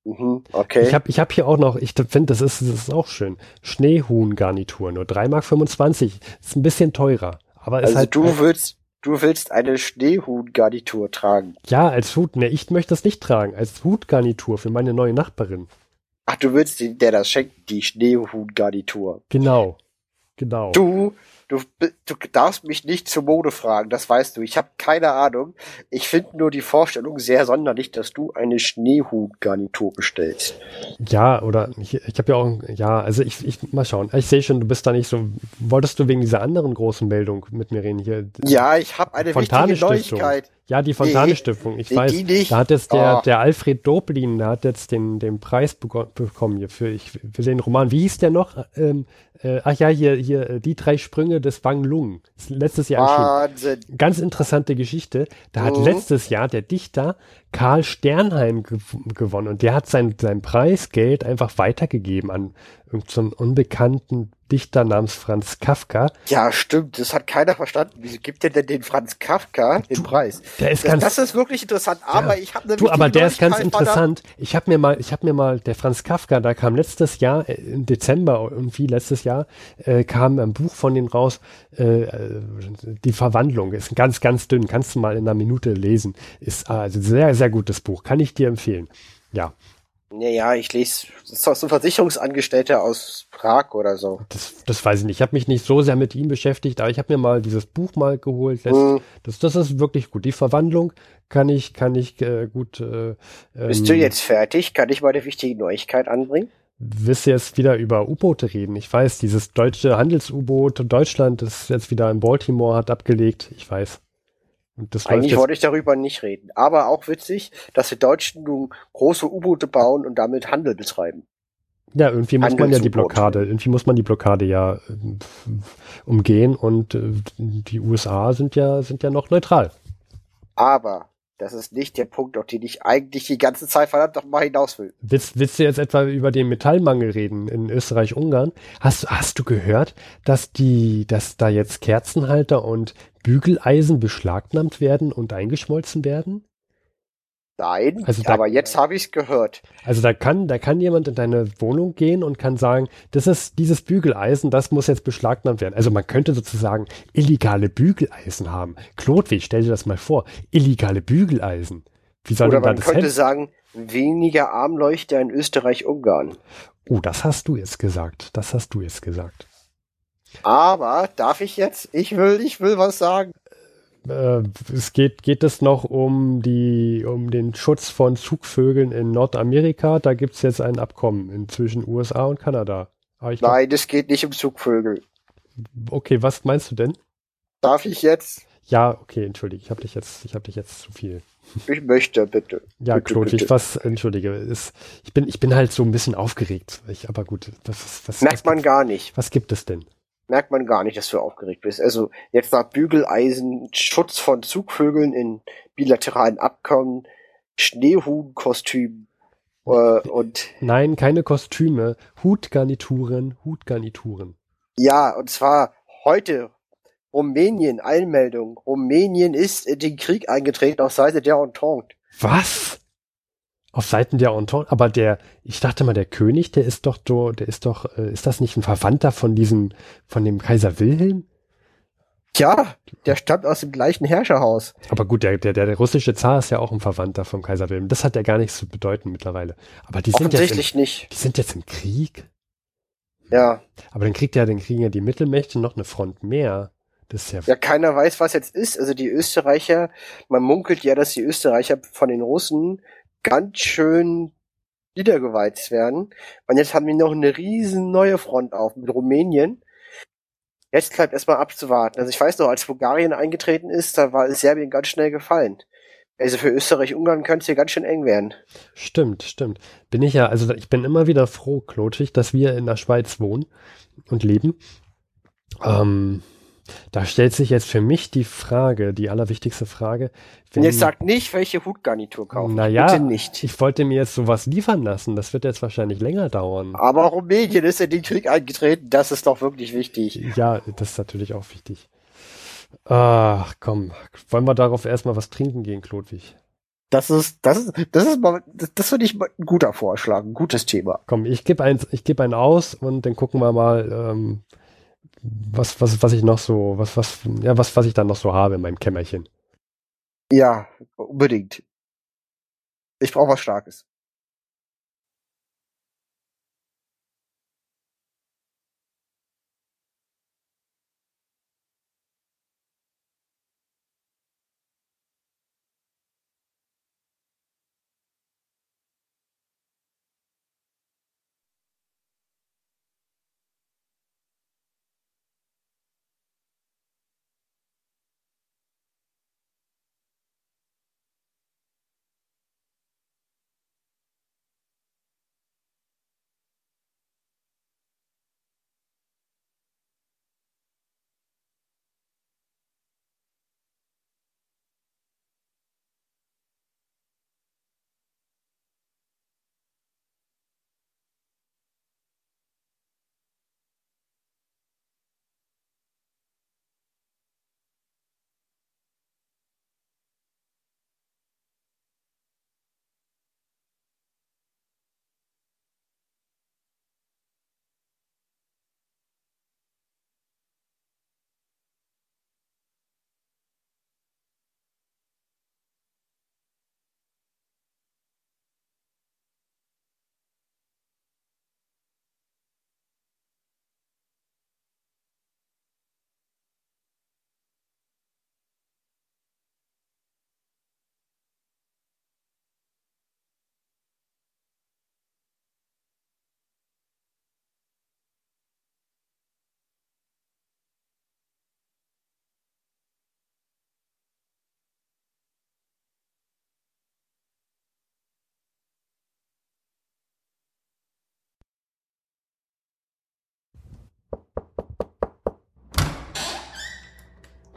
B: Mhm, okay.
C: Ich habe ich hab hier auch noch, ich finde, das ist, das ist auch schön. Schneehuhn-Garnitur, nur 3,25 Mark. Ist ein bisschen teurer. Aber ist
B: also
C: halt.
B: du willst, du willst eine Schneehuhn-Garnitur tragen.
C: ja, als Hut. Ne, ich möchte das nicht tragen. Als Hutgarnitur für meine neue Nachbarin.
B: Ach, du willst den, der das schenkt, die Schneehuhn-Garnitur.
C: Genau. Genau.
B: Du, du, du darfst mich nicht zur Mode fragen, das weißt du. Ich habe keine Ahnung. Ich finde nur die Vorstellung sehr sonderlich, dass du eine Schneehuhn-Garnitur bestellst.
C: Ja, oder ich, ich habe ja auch, ja, also ich, ich mal schauen. Ich sehe schon, du bist da nicht so. Wolltest du wegen dieser anderen großen Meldung mit mir reden hier?
B: Ja, ich habe eine wichtige. Neuigkeit.
C: Ja, die Fontane
B: Nee,
C: Stiftung, ich
B: nee,
C: weiß.
B: nicht.
C: Da hat jetzt der,
B: Oh.
C: der Alfred Doblin, der hat jetzt den, den Preis bekommen hier für, ich, für den Roman. Wie hieß der noch? Ähm, äh, ach ja, hier, hier, äh, die drei Sprünge des Wang Lung. Letztes Jahr erschienen.
B: Wahnsinn.
C: Ganz interessante Geschichte. Da hat
B: Mhm.
C: letztes Jahr der Dichter Karl Sternheim gew gewonnen und der hat sein, sein Preisgeld einfach weitergegeben an irgendeinen so einen unbekannten Dichter namens Franz Kafka.
B: Ja, stimmt. Das hat keiner verstanden. Wieso gibt der denn den Franz Kafka den Preis?
C: Der ist
B: Das,
C: ganz,
B: das ist wirklich interessant. Aber ich habe
C: Du, aber der ist ganz interessant. Ich habe mir mal, ich habe mir mal, der Franz Kafka, da kam letztes Jahr äh, im Dezember irgendwie letztes Jahr äh, kam ein Buch von denen raus. Äh, äh, die Verwandlung ist ganz, ganz dünn. Kannst du mal in einer Minute lesen. Ist äh, also sehr, sehr gutes Buch. Kann ich dir empfehlen. Ja,
B: Naja, ich lese, das ist doch so ein Versicherungsangestellter aus Prag oder so.
C: das, das weiß ich nicht. Ich habe mich nicht so sehr mit ihm beschäftigt, aber ich habe mir mal dieses Buch mal geholt. Letzt,
B: Hm.
C: das, das ist wirklich gut. Die Verwandlung kann ich, kann ich äh, gut. Äh,
B: Bist du
C: ähm,
B: jetzt fertig? Kann ich mal eine wichtige Neuigkeit anbringen?
C: willst du jetzt wieder über U-Boote reden? Ich weiß, dieses deutsche Handels-U-Boot Deutschland ist jetzt wieder in Baltimore, hat abgelegt. Ich weiß. Und das läuft
B: Eigentlich wollte ich darüber nicht reden. Aber auch witzig, dass die Deutschen nun große U-Boote bauen und damit Handel betreiben.
C: Ja, irgendwie muss man ja die. Blockade, irgendwie muss man die Blockade ja äh, umgehen und äh, die USA sind ja, sind ja noch neutral.
B: Aber das ist nicht der Punkt, auf den ich eigentlich die ganze Zeit verdammt noch mal hinaus will.
C: Willst, willst du jetzt etwa über den Metallmangel reden in Österreich-Ungarn? Hast, hast du gehört, dass die, dass da jetzt Kerzenhalter und Bügeleisen beschlagnahmt werden und eingeschmolzen werden?
B: Nein,
C: Also da-
B: aber jetzt habe ich es gehört.
C: Also da kann, da kann jemand in deine Wohnung gehen und kann sagen, das ist dieses Bügeleisen, das muss jetzt beschlagnahmt werden. Also man könnte sozusagen illegale Bügeleisen haben. Klodwig, stell dir das mal vor. Illegale Bügeleisen. Wie soll
B: Oder
C: denn da
B: man
C: das
B: könnte
C: helfen?
B: sagen, weniger Armleuchter in Österreich-Ungarn.
C: Oh, das hast du jetzt gesagt. Das hast du jetzt gesagt.
B: Aber darf ich jetzt? Ich will, ich will was sagen.
C: Äh, es geht, geht es noch um die, um den Schutz von Zugvögeln in Nordamerika. Da gibt's jetzt ein Abkommen zwischen USA und Kanada. Ich
B: Nein, es geht nicht um Zugvögel.
C: okay, was meinst du denn?
B: Darf ich jetzt?
C: Ja, okay, entschuldige, ich habe dich jetzt, ich habe dich jetzt zu viel.
B: Ich möchte, bitte.
C: Ja,
B: Bitte,
C: Klodwig,
B: bitte.
C: was, entschuldige, ist, ich bin, ich bin halt so ein bisschen aufgeregt. Ich, aber gut, was, was,
B: Merkt
C: was,
B: man gar nicht.
C: was gibt es denn?
B: Merkt man gar nicht, dass du aufgeregt bist. Also jetzt nach Bügeleisen, Schutz von Zugvögeln in bilateralen Abkommen, Schneehuhnkostüm äh, und
C: Nein, keine Kostüme, Hutgarnituren, Hutgarnituren.
B: ja, und zwar heute Rumänien, Einmeldung. Rumänien ist in den Krieg eingetreten auf Seite der Entente.
C: Was? Auf Seiten der Entente, aber der, ich dachte mal, der König, der ist doch, do, der ist doch, äh, ist das nicht ein Verwandter von diesem, von dem Kaiser Wilhelm?
B: Tja, der stammt aus dem gleichen Herrscherhaus.
C: Aber gut, der, der, der russische Zar ist ja auch ein Verwandter vom Kaiser Wilhelm. Das hat ja gar nichts zu bedeuten mittlerweile. Aber die sind jetzt,
B: Offensichtlich nicht.
C: die sind jetzt im Krieg.
B: Ja.
C: Aber dann kriegt ja, dann kriegen ja die Mittelmächte noch eine Front mehr. Das ist ja,
B: Ja, keiner weiß, was jetzt ist. Also die Österreicher, man munkelt ja, dass die Österreicher von den Russen ganz schön niedergewalzt werden. Und jetzt haben wir noch eine riesen neue Front auf mit Rumänien. Jetzt bleibt erstmal abzuwarten. Also ich weiß noch, als Bulgarien eingetreten ist, da war Serbien ganz schnell gefallen. Also für Österreich-Ungarn könnte es hier ganz schön eng werden.
C: stimmt, stimmt. Bin ich ja, also ich bin immer wieder froh, Klotschig, dass wir in der Schweiz wohnen und leben. Ähm, da stellt sich jetzt für mich die Frage, die allerwichtigste Frage.
B: Und jetzt sagt nicht, welche Hutgarnitur kaufen.
C: Naja,
B: Bitte nicht.
C: ich wollte mir jetzt sowas liefern lassen. Das wird jetzt wahrscheinlich länger dauern.
B: Aber Rumänien ist in den Krieg eingetreten. Das ist doch wirklich wichtig.
C: Ja, das ist natürlich auch wichtig. Ach, komm. Wollen wir darauf erstmal was trinken gehen, Klodwig?
B: Das ist, das ist, das ist mal, das, das finde ich mal ein guter Vorschlag, ein gutes Thema.
C: Komm, ich gebe eins, ich gebe einen aus und dann gucken wir mal, ähm, was, was, was ich noch so, was, was, ja, was, was ich dann noch so habe in meinem Kämmerchen.
B: Ja, unbedingt. Ich brauche was Starkes.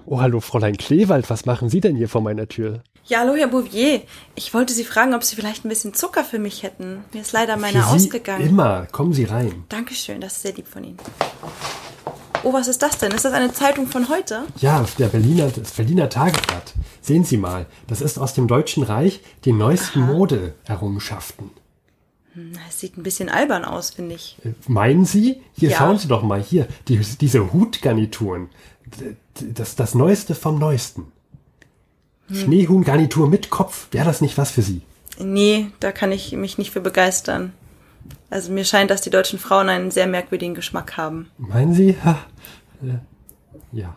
C: Oh, hallo, Fräulein Kleewald, was machen Sie denn hier vor meiner Tür?
H: Ja, hallo, Herr Bouvier. Ich wollte Sie fragen, ob Sie vielleicht ein bisschen Zucker für mich hätten. Mir ist leider
C: Für
H: meiner
C: Sie
H: ausgegangen.
C: Immer, kommen Sie rein.
H: Dankeschön, das ist sehr lieb von Ihnen. Oh, was ist das denn? Ist das eine Zeitung von heute?
C: Ja, der Berliner, das Berliner Tageblatt. Sehen Sie mal, das ist aus dem Deutschen Reich die neuesten Mode-Errungenschaften.
H: Es sieht ein bisschen albern aus, finde ich.
C: Äh, Meinen Sie? Hier
H: Ja.
C: schauen Sie doch mal hier, die, diese Hutgarnituren. Das, das Neueste vom Neuesten. Schneehuhngarnitur mit Kopf. Wäre das nicht was für Sie?
H: Nee, da kann ich mich nicht für begeistern. Also mir scheint, dass die deutschen Frauen einen sehr merkwürdigen Geschmack haben.
C: Meinen Sie? Ha, äh, ja.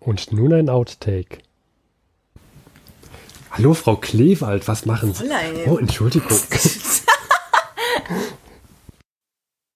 C: Und nun ein Outtake. Hallo, Frau Kleewald, was machen Sie?
H: Fräulein.
C: Oh, Entschuldigung. (laughs)